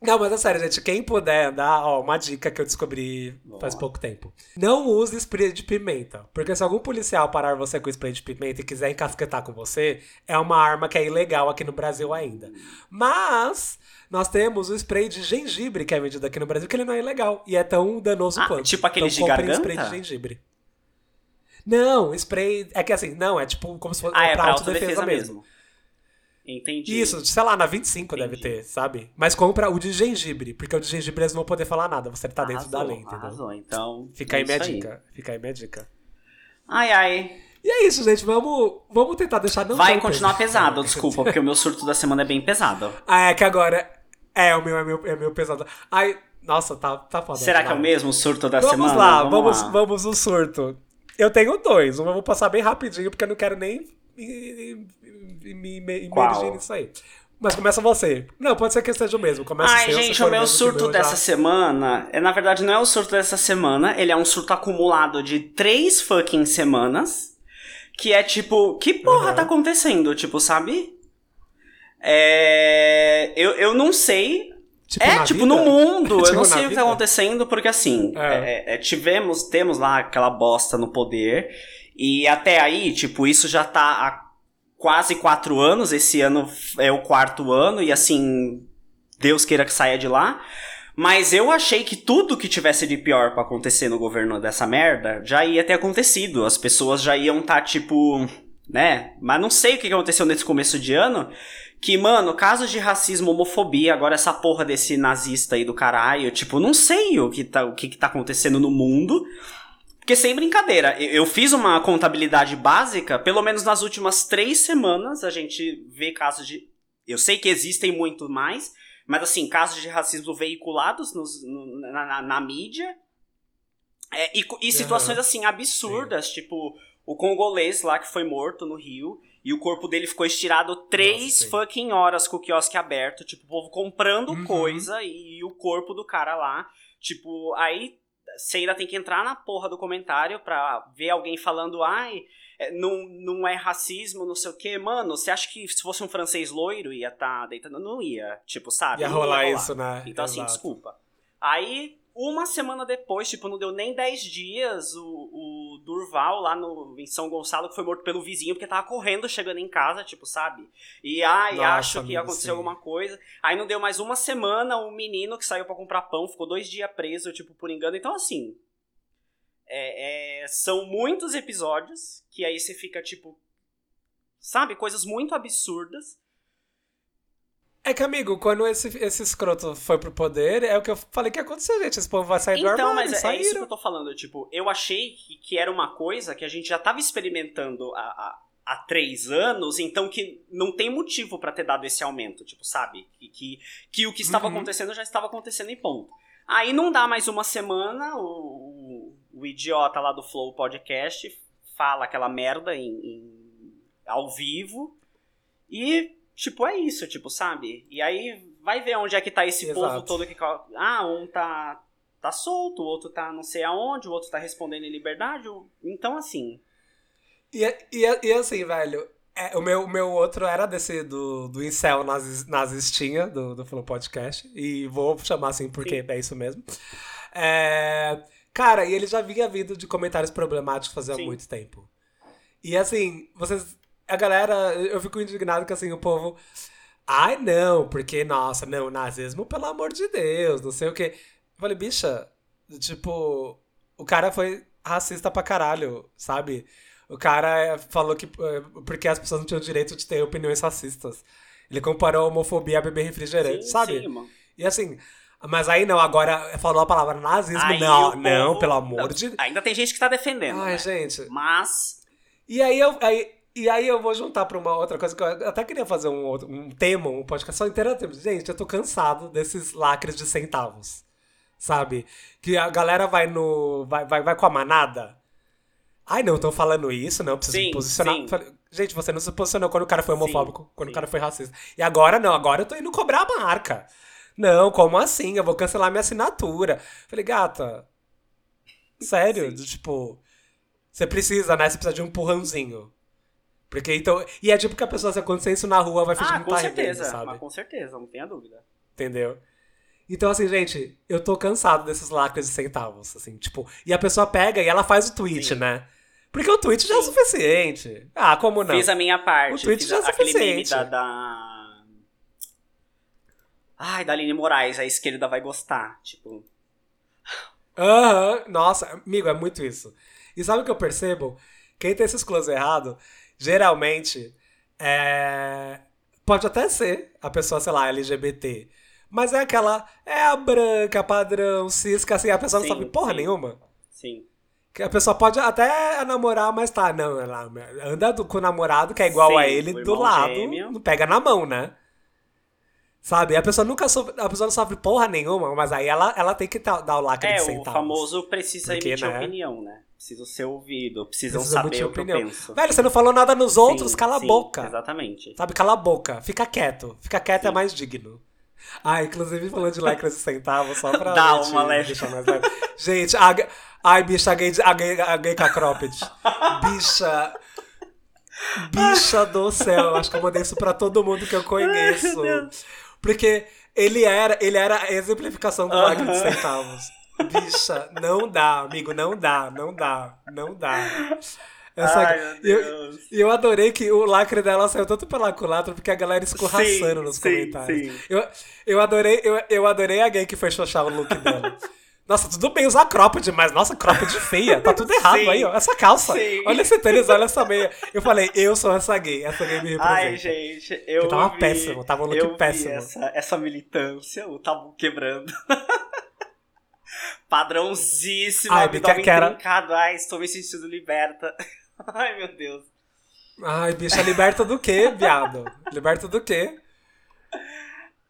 Não, mas é sério, gente, quem puder dar, ó, uma dica que eu descobri faz pouco tempo. Não use spray de pimenta, porque se algum policial parar você com spray de pimenta e quiser encasquetar com você, é uma arma que é ilegal aqui no Brasil ainda. Mas nós temos o spray de gengibre que é vendido aqui no Brasil, que ele não é ilegal e é tão danoso Ah, quanto. tipo aquele de comprem garganta? spray de gengibre. Não, spray. É que assim, não, é tipo como se fosse Ah, é pra pra autodefesa autodefesa mesmo. mesmo. Entendi. Isso, sei lá, na 25 deve Entendi. ter, sabe? Mas compra o de gengibre, porque o de gengibre eles não vão poder falar nada, você tá dentro da Arrasou, lei, entendeu? Arrasou, então. Fica é aí minha isso dica. Fica aí minha dica. Ai, ai. E é isso, gente. Vamos, vamos tentar deixar não Vai continuar pesado, pesado. desculpa, porque o meu surto da semana é bem pesado. Ah, é que agora. É, o meu é meu, é meu pesado. Ai, nossa, tá, tá foda. Será que é o mesmo surto da Vamos semana? lá, vamos, lá. vamos no surto. Eu tenho dois. Um eu vou passar bem rapidinho, porque eu não quero nem me, me, me, nisso aí. Mas começa você. Não, pode ser que seja o mesmo. Começa Ai, seu, se gente, o meu surto meu já- dessa semana, é, na verdade, não é o surto dessa semana, ele é um surto acumulado de três fucking semanas. Que é tipo, que porra Uhum. tá acontecendo? Tipo, sabe? É. Eu, eu não sei. Tipo, é, tipo, vida? no mundo. Tipo, eu não sei o que tá acontecendo, porque assim, É. é, é, tivemos, temos lá aquela bosta no poder. E até aí, tipo, isso já tá há quase quatro anos. Esse ano é o quarto ano, e assim, Deus queira que saia de lá. Mas eu achei que tudo que tivesse de pior pra acontecer no governo dessa merda já ia ter acontecido. As pessoas já iam estar, tipo, né? Mas não sei o que aconteceu nesse começo de ano. Que, mano, casos de racismo, homofobia, agora essa porra desse nazista aí do caralho, tipo, não sei o que tá, o que, que tá acontecendo no mundo. Porque sem brincadeira, eu fiz uma contabilidade básica, pelo menos nas últimas três semanas a gente vê casos de. Eu sei que existem muito mais, mas assim, casos de racismo veiculados nos- no- na, na- na mídia. É, e, e situações assim absurdas, tipo o congolês lá que foi morto no Rio e o corpo dele ficou estirado três sim. fucking horas com o quiosque aberto, tipo, o povo comprando Uhum. coisa e, o corpo do cara lá, tipo, aí você ainda tem que entrar na porra do comentário pra ver alguém falando, ai, é, não, não é racismo, não sei o quê. Mano, você acha que se fosse um francês loiro ia estar deitando? Não ia, tipo, sabe? Ia Não rolar isso, né? então, assim, Exato. desculpa. Aí, uma semana depois, tipo, não deu nem 10 dias, o, o Durval lá no, em São Gonçalo que foi morto pelo vizinho porque tava correndo chegando em casa, tipo, sabe? E ai, Nossa, acho que aconteceu sim. alguma coisa. Aí não deu mais uma semana, o menino que saiu pra comprar pão ficou dois dias preso, tipo, por engano. Então, assim. é- é, são muitos episódios que aí você fica, tipo. Sabe? Coisas muito absurdas. É que, amigo, quando esse, esse escroto foi pro poder, é o que eu falei que ia acontecer, gente. Esse povo vai sair do Então, armário, mas é- é, isso que eu tô falando. Tipo, eu achei que, que era uma coisa que a gente já tava experimentando há, há, há três anos, então que não tem motivo pra ter dado esse aumento, tipo, sabe? Que, que, que o que estava Uhum. acontecendo já estava acontecendo em ponto. Aí não dá mais uma semana, o, o, o idiota lá do Flow Podcast fala aquela merda em, em- ao vivo e, tipo, é isso, tipo, sabe? E aí vai ver onde é que tá esse Exato. povo todo que... Ah, um tá tá solto, o outro tá não sei aonde, o outro tá respondendo em liberdade. Então, assim. E, e, e assim, velho, é, o, meu, meu outro era desse do, do Incel nazis- nazistinha, do, do Flow Podcast. E vou chamar assim porque é isso mesmo. É, cara, e ele já vinha vindo de comentários problemáticos fazia Sim. muito tempo. E assim, vocês. A galera, eu fico indignado que assim, o povo. Ai, não, porque, nossa, não, nazismo, pelo amor de Deus, não sei o quê. Eu falei, bicha, tipo, o cara foi racista pra caralho, sabe? O cara eh, falou que eh, porque as pessoas não tinham direito de ter opiniões racistas. Ele comparou a homofobia a beber refrigerante, sim, sabe? sim. E assim, mas aí não, agora falou a palavra nazismo, Aí não, o não, povo- pelo amor não, de Ainda tem gente que tá defendendo. Ai, né? gente. Mas. E aí eu. Aí, e aí eu vou juntar pra uma outra coisa que eu até queria fazer um, outro- um tema, um podcast só inteiro. Gente, eu tô cansado desses lacres de centavos. Sabe? Que a galera vai no. vai, vai, vai com a manada. Ai, não, estão falando isso, não, preciso Sim, me posicionar. sim. Gente, você não se posicionou quando o cara foi Sim, homofóbico, quando sim. o cara foi racista. E agora não, agora eu tô indo cobrar a marca. Não, como assim? Eu vou cancelar minha assinatura. Falei, gata. Sério? Tipo, você precisa, né? Você precisa de um empurrãozinho. Porque então. E é tipo que a pessoa, se acontecer isso na rua, vai fingir Ah, que com não tá certeza. sabe? Mas com certeza, não tenha dúvida. Entendeu? Então, assim, gente, eu tô cansado desses lacres de centavos, assim, tipo, e a pessoa pega e ela faz o tweet, Sim. né? Porque o tweet já é o suficiente. Ah, como não? Fiz a minha parte. O tweet já é meme suficiente. da, da. Ai, da Aline Moraes, a esquerda vai gostar. Tipo. Aham, nossa, amigo, é muito isso. E sabe o que eu percebo? Quem tem esses close errado, geralmente, é... pode até ser a pessoa, sei lá, LGBT. Mas é aquela, é a branca, padrão, cisca, assim, a pessoa Sim, não sabe porra sim. nenhuma. Sim. Que a pessoa pode até namorar, mas tá, não, ela anda do- com o namorado que é igual Sim, a ele do lado, gêmeo. não pega na mão, né? Sabe? A pessoa nunca sofre, a pessoa não sofre porra nenhuma, mas aí ela, ela tem que dar o lacre É, de o centavos. famoso precisa Porque, emitir né? opinião, né? Preciso ser ouvido, precisam Precisa saber o que opinião. eu penso. Velho, você não falou nada nos outros, Sim, cala sim, a boca. Exatamente. Sabe, cala a boca. Fica quieto. Fica quieto é Sim. mais digno. Ah, inclusive falando de lacres de centavos, só pra Dá gente uma leve. Gente, a, ai, bicha, a gay, a gay, a gay cropped. Bicha. Bicha do céu. Acho que eu mandei isso pra todo mundo que eu conheço. Porque ele era, ele era a exemplificação do lacre de centavos. Bicha, não dá, amigo, não dá, não dá, não dá. Essa- Ai, meu eu- e eu adorei que o lacre dela saiu tanto pela culatra porque a galera escorraçando Sim, nos sim, comentários. sim. Eu, eu, adorei, eu, eu adorei a gay que foi xoxar o look dela. Nossa, tudo bem usar cropped, mas nossa, cropped feia. Tá tudo errado Sim. aí, ó. Essa calça. Sim. Olha esse tênis, olha essa meia. Eu falei, eu sou essa gay. Essa gay me representa. Ai, gente, eu Que tava vi, péssimo, tava um look eu vi péssimo. Essa, essa militância, o tabu quebrando. Padrãozíssimo, Ai, abdômen que era- trincado. Ai, estou me sentindo liberta. Ai, meu Deus. Ai, bicha, liberta do quê, viado? Liberta do quê?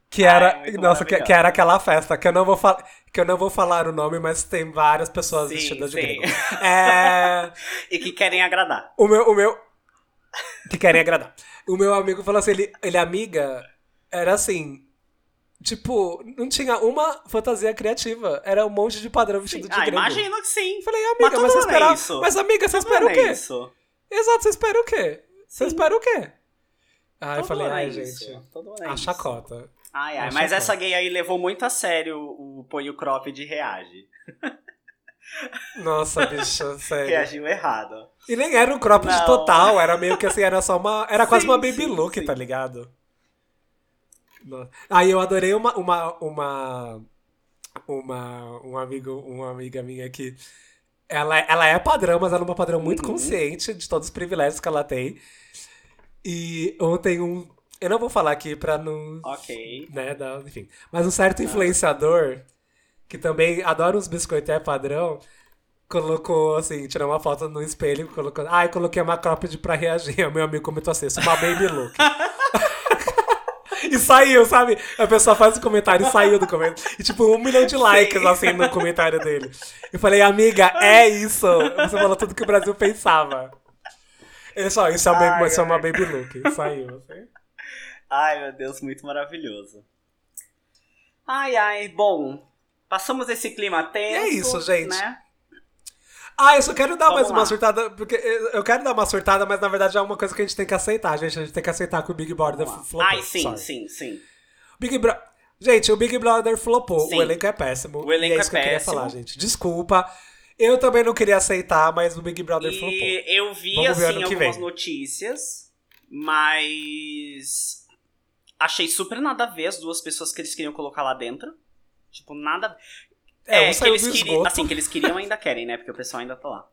Que era, Ai, nossa, que, que era aquela festa que eu não vou falar, que eu não vou falar o nome, mas tem várias pessoas Sim, vestidas de sim. gringo. É, E que querem agradar. o meu, o meu que querem agradar. O meu amigo falou assim, ele, ele amiga, era assim, tipo, não tinha uma fantasia criativa, era um monte de padrão vestido de Ah, gringo. imagino que sim. Falei, Mas amiga, todo mas, você é espera, isso. mas amiga, você Todo espera o quê? é isso. Exato, você espera o quê? Você Sim. espera o quê? Aí eu falei, ano é ai, isso. gente, Todo é a chacota. Ai, ai, mas essa gay aí levou muito a sério o põe o crop de reage. Nossa, bicho, sério. Reagiu errado. E nem era um cropped Não. total, era meio que assim, era só uma. Era quase Sim, uma baby sim, look, sim. tá ligado? Aí eu adorei uma. Uma. Uma. Uma, um amigo, uma amiga minha que. Ela, ela é padrão, mas ela é uma padrão muito Uhum. consciente de todos os privilégios que ela tem. E ontem um. Eu não vou falar aqui pra não. Ok. Né, dar- enfim. Mas um certo influenciador, que também adora uns biscoitos é padrão, colocou assim, tirou uma foto no espelho, colocou. Ai, coloquei uma cropped pra reagir. O meu amigo comentou assim, é uma baby look. e saiu, sabe? A pessoa faz o comentário e saiu do comentário. E tipo, um milhão de likes assim no comentário dele. Eu falei, amiga, é isso. Você falou tudo que o Brasil pensava. Ele só, isso é, uma, Ai, isso é uma baby look. Saiu. Assim. Ai, meu Deus, muito maravilhoso. Ai, ai, bom. Passamos esse clima tenso. é isso, gente. Né? Ah, eu só quero dar Vamos mais uma lá. surtada, porque eu quero dar uma surtada, mas na verdade é uma coisa que a gente tem que aceitar, gente. A gente tem que aceitar que o Big Brother flopou. Ai, sim, sorry. sim, sim. Big Bro... Gente, o Big Brother flopou. Sim. O elenco é péssimo. O elenco e é isso é que eu queria péssimo. falar, gente. Desculpa. Eu também não queria aceitar, mas o Big Brother flopou. E eu vi, Vamos assim, algumas notícias, mas. Achei super nada a ver as duas pessoas que eles queriam colocar lá dentro. Tipo, nada. É, um que eles queriam. Assim, que eles queriam ainda querem, né? Porque o pessoal ainda tá lá.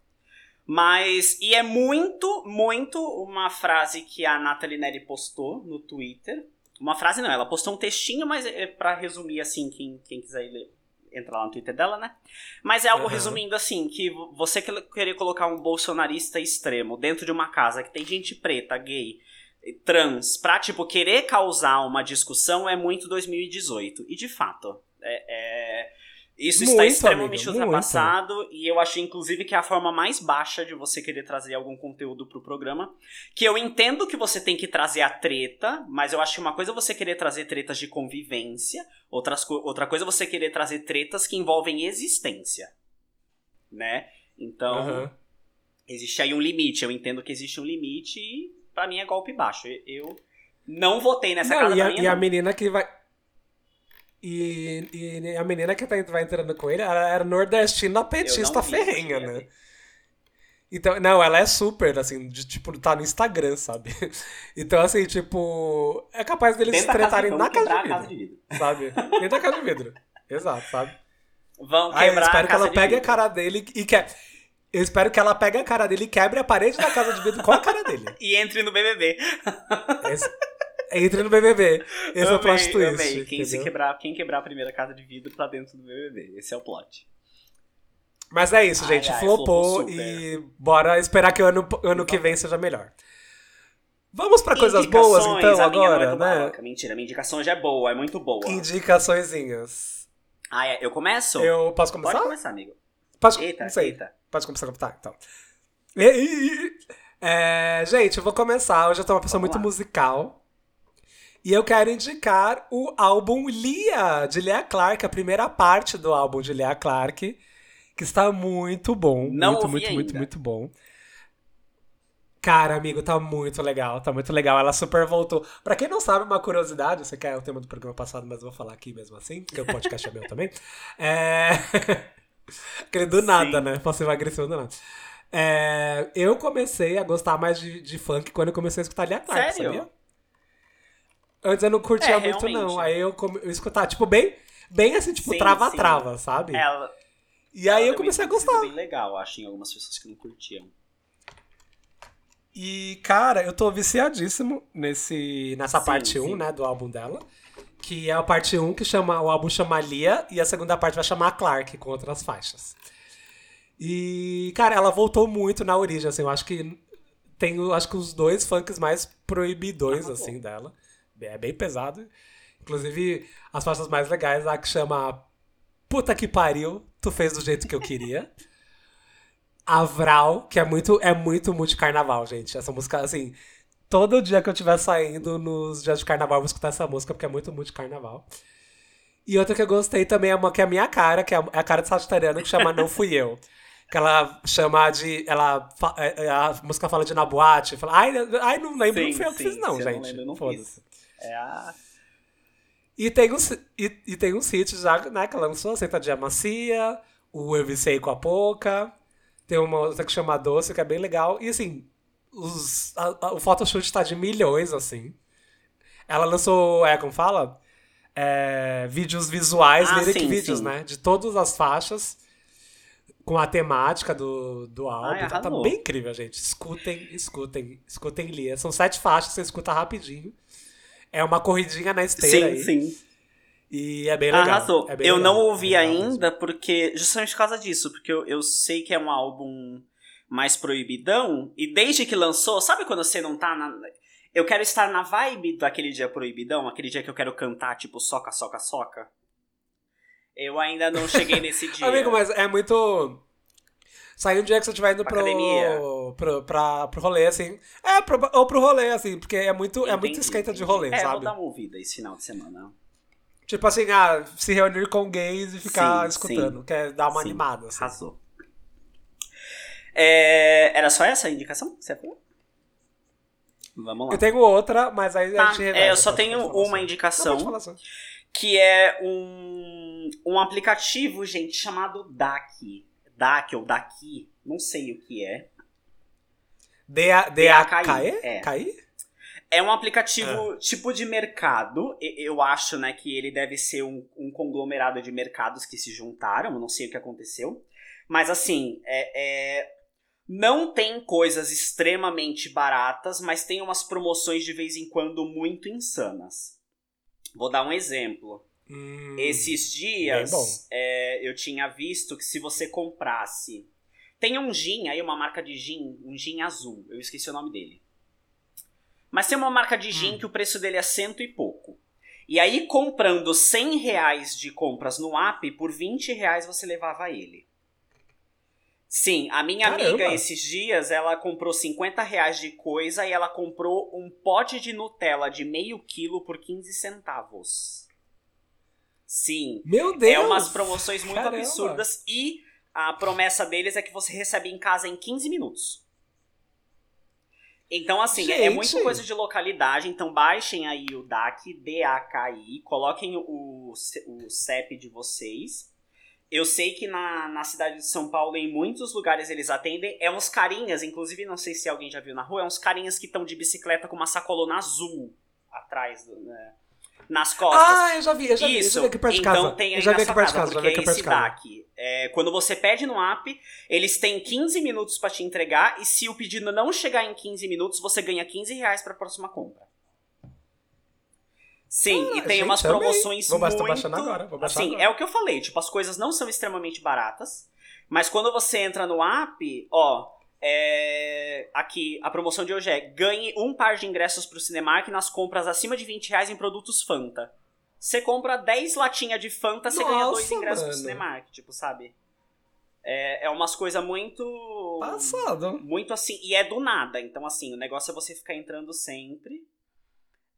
Mas. E é muito, muito uma frase que a Nathalie Neri postou no Twitter. Uma frase não, ela postou um textinho, mas é pra resumir, assim, quem, quem quiser ler, entra lá no Twitter dela, né? Mas é algo Aham. resumindo assim, que você que- querer colocar um bolsonarista extremo dentro de uma casa que tem gente preta, gay, trans, pra, tipo, querer causar uma discussão é muito 2018. E, de fato, é... é- Isso está Muito, extremamente amiga, ultrapassado e eu acho, inclusive, que é a forma mais baixa de você querer trazer algum conteúdo pro programa. Que eu entendo que você tem que trazer a treta, mas eu acho que uma coisa é você querer trazer tretas de convivência, outras outra coisa é você querer trazer tretas que envolvem existência. Né? Então, Aham. existe aí um limite. Eu entendo que existe um limite e pra mim é golpe baixo. Eu- não votei nessa Não, casa e, a, mim, e a menina que vai. E, e a menina que tá, vai entrando com ele, ela era nordestina petista ferrenha, né? Então, não, ela é super, assim, de, tipo, tá no Instagram, sabe? Então, assim, tipo, é capaz deles Dentro da casa tretarem na casa quebrar de a vidro, casa de vidro. sabe? Dentro da casa de vidro. Exato, sabe? Vão Aí eu quebrar espero a que ela pegue a vidro. cara dele e que... Eu espero que ela pegue a cara dele e quebre a parede da casa de vidro com a cara dele. E entre no BBB. Esse- Entre no BBB. Esse é o plot twist. amei. Quem, se quebrar, quem quebrar a primeira casa de vidro tá dentro do BBB. Esse é o plot. Mas é isso, Ai, gente. ai, flopou flopou e bora esperar que o ano, ano que vem seja melhor. Vamos pra coisas boas, então, é agora, muito né? maloca. Mentira, minha indicação já é boa, é muito boa. Indicaçõezinhas. Ah, é, eu começo? Eu posso começar? Pode começar, amigo. Pode, Eita, eita. Pode começar. Tá, então. E- e- e- é, gente, eu vou começar. Hoje eu tô uma pessoa Vamos muito lá. musical. E eu quero indicar o álbum Lia, de Lea Clark, a primeira parte do álbum de Lea Clark, que está muito bom. Não muito, muito, muito, ainda. muito bom. Cara, amigo, tá muito legal, tá muito legal. Ela super voltou. Pra quem não sabe, uma curiosidade, você quer o tema do programa passado, mas eu vou falar aqui mesmo assim, porque o podcast é meu também. É. Aquele do nada, Sim. né? Passivo agressivo do nada. É, eu comecei a gostar mais de, de funk quando eu comecei a escutar Lia Clark, Sério? sabia? Antes eu não curtia É, muito, realmente. não. Aí eu, come, eu escutava, tipo, bem, bem assim, tipo, trava-trava, sabe? Ela, e aí eu comecei a gostar. bem legal, acho, em algumas pessoas que não curtiam. E, cara, eu tô viciadíssimo nesse, nessa Sim, parte 1, sim. né, do álbum dela. Que é a parte 1 que chama. O álbum chama Lia e a segunda parte vai chamar Clark, com outras faixas. E, cara, ela voltou muito na origem, assim, eu acho que tem, acho que os dois funks mais proibidões, Ah, assim, bom. dela. É bem pesado. Inclusive, as faixas mais legais, a que chama Puta que pariu, tu fez do jeito que eu queria. A Vral, que é muito, é muito multicarnaval, gente. Essa música, assim, todo dia que eu estiver saindo nos dias de carnaval, eu vou escutar essa música, porque é muito multicarnaval. E outra que eu gostei também é uma que é a minha cara, que é a- é cara de Sagitariano, que chama Não Fui Eu. Que ela chama de. Ela, é- é- a música fala de na boate. Fala, ai, ai, não lembro, Sim, não fui eu que sim, fiz, não, eu não gente. lembro, não Foda-se. É a. E tem uns, e, e tem uns hits já, né, que ela lançou, Sentadinha Macia, o Eu Vicei com a Pouca, tem uma outra que chama Doce, que é bem legal. E assim, os, a- a- o photoshoot tá de milhões, assim. Ela lançou, é, como fala? É, vídeos visuais, Ah, lyric sim, vídeos, sim. né? De todas as faixas, com a temática do, do álbum. Ai, tá, tá bem incrível, gente. Escutem, escutem, escutem Lia. São sete faixas, você escuta rapidinho. É uma corridinha na esteira aí. Sim, sim. E é bem legal. Arrasou. é bem eu legal, não ouvi legal ainda porque. Justamente por causa disso, porque eu, eu sei que é um álbum mais proibidão. E desde que lançou, sabe quando você não tá na. Eu quero estar na vibe daquele dia proibidão, aquele dia que eu quero cantar, tipo, soca, soca, soca. Eu ainda não cheguei nesse dia. Amigo, mas é muito. Sai um dia que você estiver indo Pra pro, academia. pro, pra, pro rolê, assim. É, pro, ou pro rolê, assim, porque é muito, é muito Entendi, esquenta de entendi. rolê, é, vou sabe? dar uma ouvida esse final de semana. Tipo assim, ah, se reunir com gays e ficar Sim, escutando, sim. quer dar uma Sim, animada, assim. Arrasou. É, era só essa a indicação que você falou? Vamos lá. Eu tenho outra, mas aí a Tá, gente é, eu só tenho uma assim. indicação. Não, assim. que é um, um aplicativo, gente, chamado DAC. DAC ou DACI, não sei o que é. D-A-K-E? é. K-I? É um aplicativo Ah. tipo de mercado. Eu acho, né, que ele deve ser um, um conglomerado de mercados que se juntaram. Não sei o que aconteceu. Mas assim, é, é- não tem coisas extremamente baratas, mas tem umas promoções de vez em quando muito insanas. Vou dar um exemplo. Hum, Esses dias é, eu tinha visto que se você comprasse. Tem um gin aí, uma marca de gin, um gin azul. Eu esqueci o nome dele. Mas tem uma marca de Hum. gin que o preço dele é cento e pouco. E aí, comprando 100 reais de compras no app, por 20 reais você levava ele. Sim, a minha Caramba. amiga, esses dias, ela comprou 50 reais de coisa e ela comprou um pote de Nutella de meio quilo por 15 centavos. Sim, Meu Deus! é umas promoções muito Caramba. absurdas e a promessa deles é que você recebe em casa em 15 minutos. Então, assim, é Gente. muito coisa de localidade. Então, baixem aí o DAC, D-A-K-I, coloquem o, o CEP de vocês. Eu sei que na, na cidade de São Paulo, em muitos lugares eles atendem. É uns carinhas, inclusive, não sei se alguém já viu na rua, é uns carinhas que estão de bicicleta com uma sacolona azul atrás, do- né, nas costas. Ah, eu já vi, eu já vi, eu já Isso, vi aqui perto de então casa. tem aí eu já vi aqui perto de casa, casa, já vi porque aqui perto de casa. DAC. É, quando você pede no app, eles têm 15 minutos pra te entregar e se o pedido não chegar em 15 minutos, você ganha 15 reais pra próxima compra. Sim, Ah, e tem umas promoções Vou muito... baixando agora, vou baixar assim, agora. é o que eu falei, tipo, as coisas não são extremamente baratas, mas quando você entra no app, ó, é, aqui, a promoção de hoje é ganhe um par de ingressos pro Cinemark nas compras acima de 20 reais em produtos Fanta. Você compra 10 latinhas de Fanta, você ganha dois ingressos pro mano. Cinemark, tipo, sabe? É, é umas coisas muito... Passado. Muito assim, e é do nada. Então, assim, o negócio é você ficar entrando sempre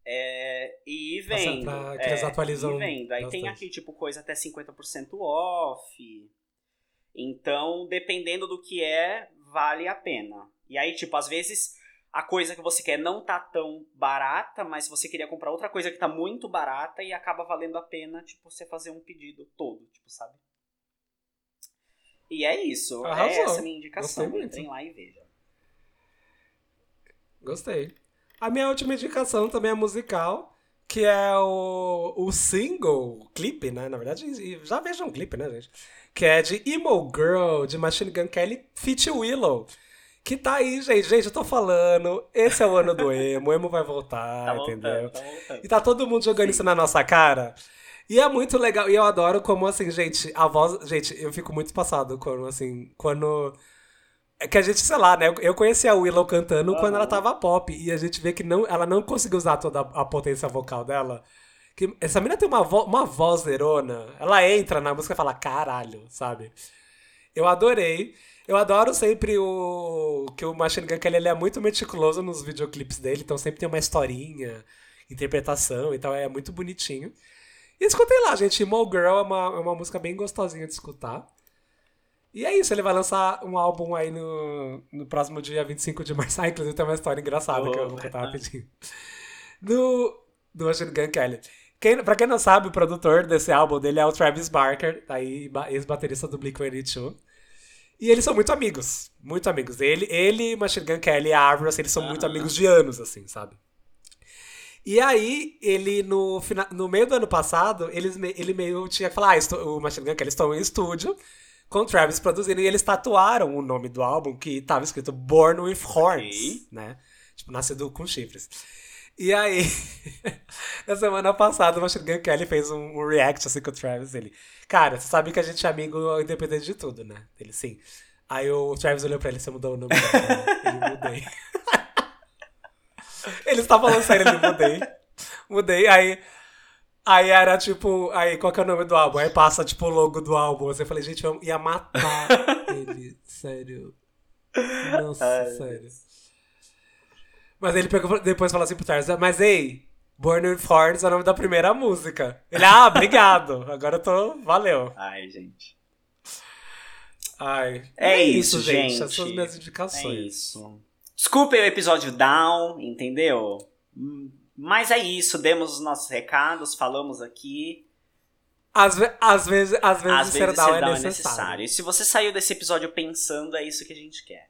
é, e vendo. pra- que eles é, atualizam e vendo. Aí tem bastante. aqui, tipo, coisa até 50% off. Então, dependendo do que é, vale a pena. E aí, tipo, às vezes a coisa que você quer não tá tão barata, mas você queria comprar outra coisa que tá muito barata e acaba valendo a pena, tipo, você fazer um pedido todo, tipo, sabe? E é isso. Arrasou. É essa a minha indicação. Gostei muito. Entrem lá e vejam. Gostei. A minha última indicação também é musical, que é o, o single, o clipe, né? Na verdade, já vejam um clipe, né, gente? Que é de Emo Girl, de Machine Gun Kelly, Fit Willow. Que tá aí, gente. Gente, eu tô falando, esse é o ano do emo, o emo vai voltar, Tá entendeu? voltando, tá voltando. E tá todo mundo jogando isso na nossa cara. E é muito legal. E eu adoro como, assim, gente, a voz. Gente, eu fico muito passado quando, assim, quando. É que a gente, sei lá, né? eu- conheci a Willow cantando quando ela tava pop. E a gente vê que não, ela não conseguiu usar toda a potência vocal dela. Que essa mina tem uma, vo uma voz zerona. Ela entra na música e fala, caralho, sabe? Eu adorei. Eu adoro sempre o. Que o Machine Gun Kelly ele é muito meticuloso nos videoclipes dele, então sempre tem uma historinha, interpretação e tal, é muito bonitinho. E escutem lá, gente. Mo Girl é uma, é uma música bem gostosinha de escutar. E é isso, ele vai lançar um álbum aí no, no próximo dia 25 de março. Ah, inclusive tem uma história engraçada que eu vou contar rapidinho. Do, do Machine Gun Kelly. Quem, pra quem não sabe, o produtor desse álbum dele é o Travis Barker, aí, ba- ex-baterista do Blink-182. E eles são muito amigos, muito amigos. Ele, ele Machine Gun Kelly e a Avril, eles são muito amigos de anos, assim, sabe? E aí, ele, no, no meio do ano passado, eles, ele meio tinha que falar, ah, estou- o Machine Gun Kelly estão em estúdio, com o Travis produzindo, e eles tatuaram o nome do álbum, que tava escrito Born with Horns, Ok. né? Tipo, nascido com chifres. E aí, na semana passada, o Machine Gun Kelly fez um, um react assim com o Travis. Ele, cara, você sabe que a gente é amigo independente de tudo, né? Ele, sim. Aí o Travis olhou pra ele, você mudou o nome dela? Ele, mudei. ele está falando sério, ele, mudei. Mudei, aí... Aí era tipo, aí qual que é o nome do álbum? Aí passa tipo o logo do álbum. Assim, eu falei, gente, eu ia matar ele, sério. Nossa, sério. Mas ele pegou, depois falou assim pro Travis, mas ei, Born with Horns é o nome da primeira música. Ele, ah, obrigado. Agora eu tô, valeu. Ai, gente. Ai, É isso, gente. Essas são as minhas É indicações. isso. Desculpem o episódio down, entendeu? Hum, Mas é isso, demos os nossos recados, falamos aqui. Às, ve- às vezes, às vezes, Às vezes ser é down é necessário. necessário. E se você saiu desse episódio pensando, é isso que a gente quer.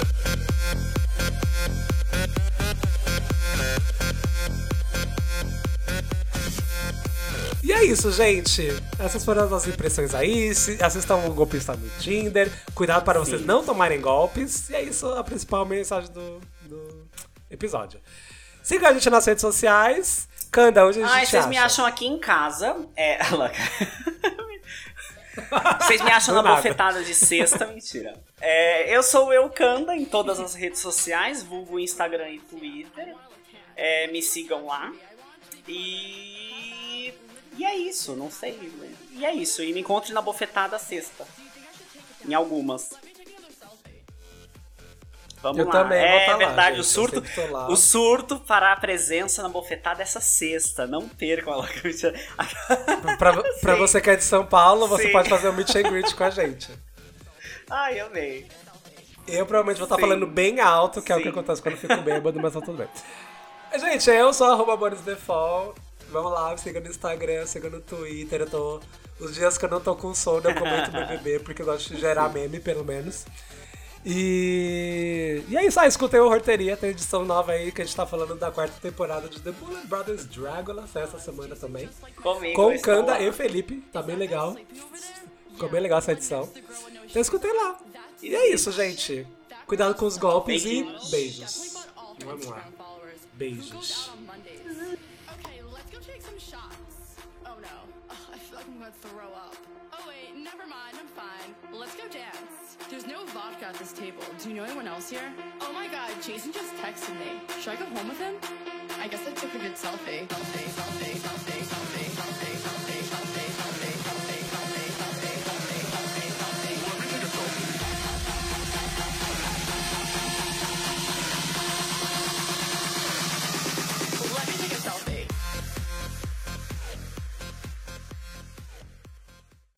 É isso, gente. Essas foram as nossas impressões aí. Se- Assistam o golpista no Tinder. Cuidado para vocês não tomarem golpes. E é isso a principal mensagem do, do episódio. Siga a gente nas redes sociais. Canda, onde a gente Ai, vocês acha? me acham aqui em casa. É. ela- Vocês me acham Do na nada. bofetada de sexta, mentira. É, eu sou o Eucanda em todas as redes sociais, vulgo Instagram e Twitter. É, me sigam lá. E. E é isso, não sei. E é isso. E me encontre na bofetada sexta. Em algumas. Vamos Eu lá. também é tá lá, verdade, gente, o eu surto. lá. O surto fará a presença na bofetada essa sexta. Não percam ela. Pra, pra Sim. você que é de São Paulo, você Sim. pode fazer um meet and greet com a gente. Ai, amei. Eu provavelmente vou estar Sim. falando bem alto, que é o que Sim. acontece quando eu fico bêbado, mas tá tudo bem. Gente, eu sou arroba Boris Default. Vamos lá, me siga no Instagram, siga no Twitter. Eu tô. Os dias que eu não tô com sono, eu comento BBB, porque eu gosto de gerar meme, pelo menos. E, e é isso, ah, escutei o Horteria, tem edição nova aí que a gente tá falando da quarta temporada de The Bullet Brothers Dragula, essa semana também. Comigo. Com Kanda lá. e Felipe, tá bem legal. Ficou bem legal essa edição. Então escutei lá. E é isso, gente. Cuidado com os golpes Beijinhos. e beijos. Vamos lá. Beijos. Let's go dance. There's no vodka at this table. Do you know anyone else here? Oh my god, Jason just texted me. Should I go home with him? I guess I took a good selfie. Selfie, selfie, selfie, selfie, selfie.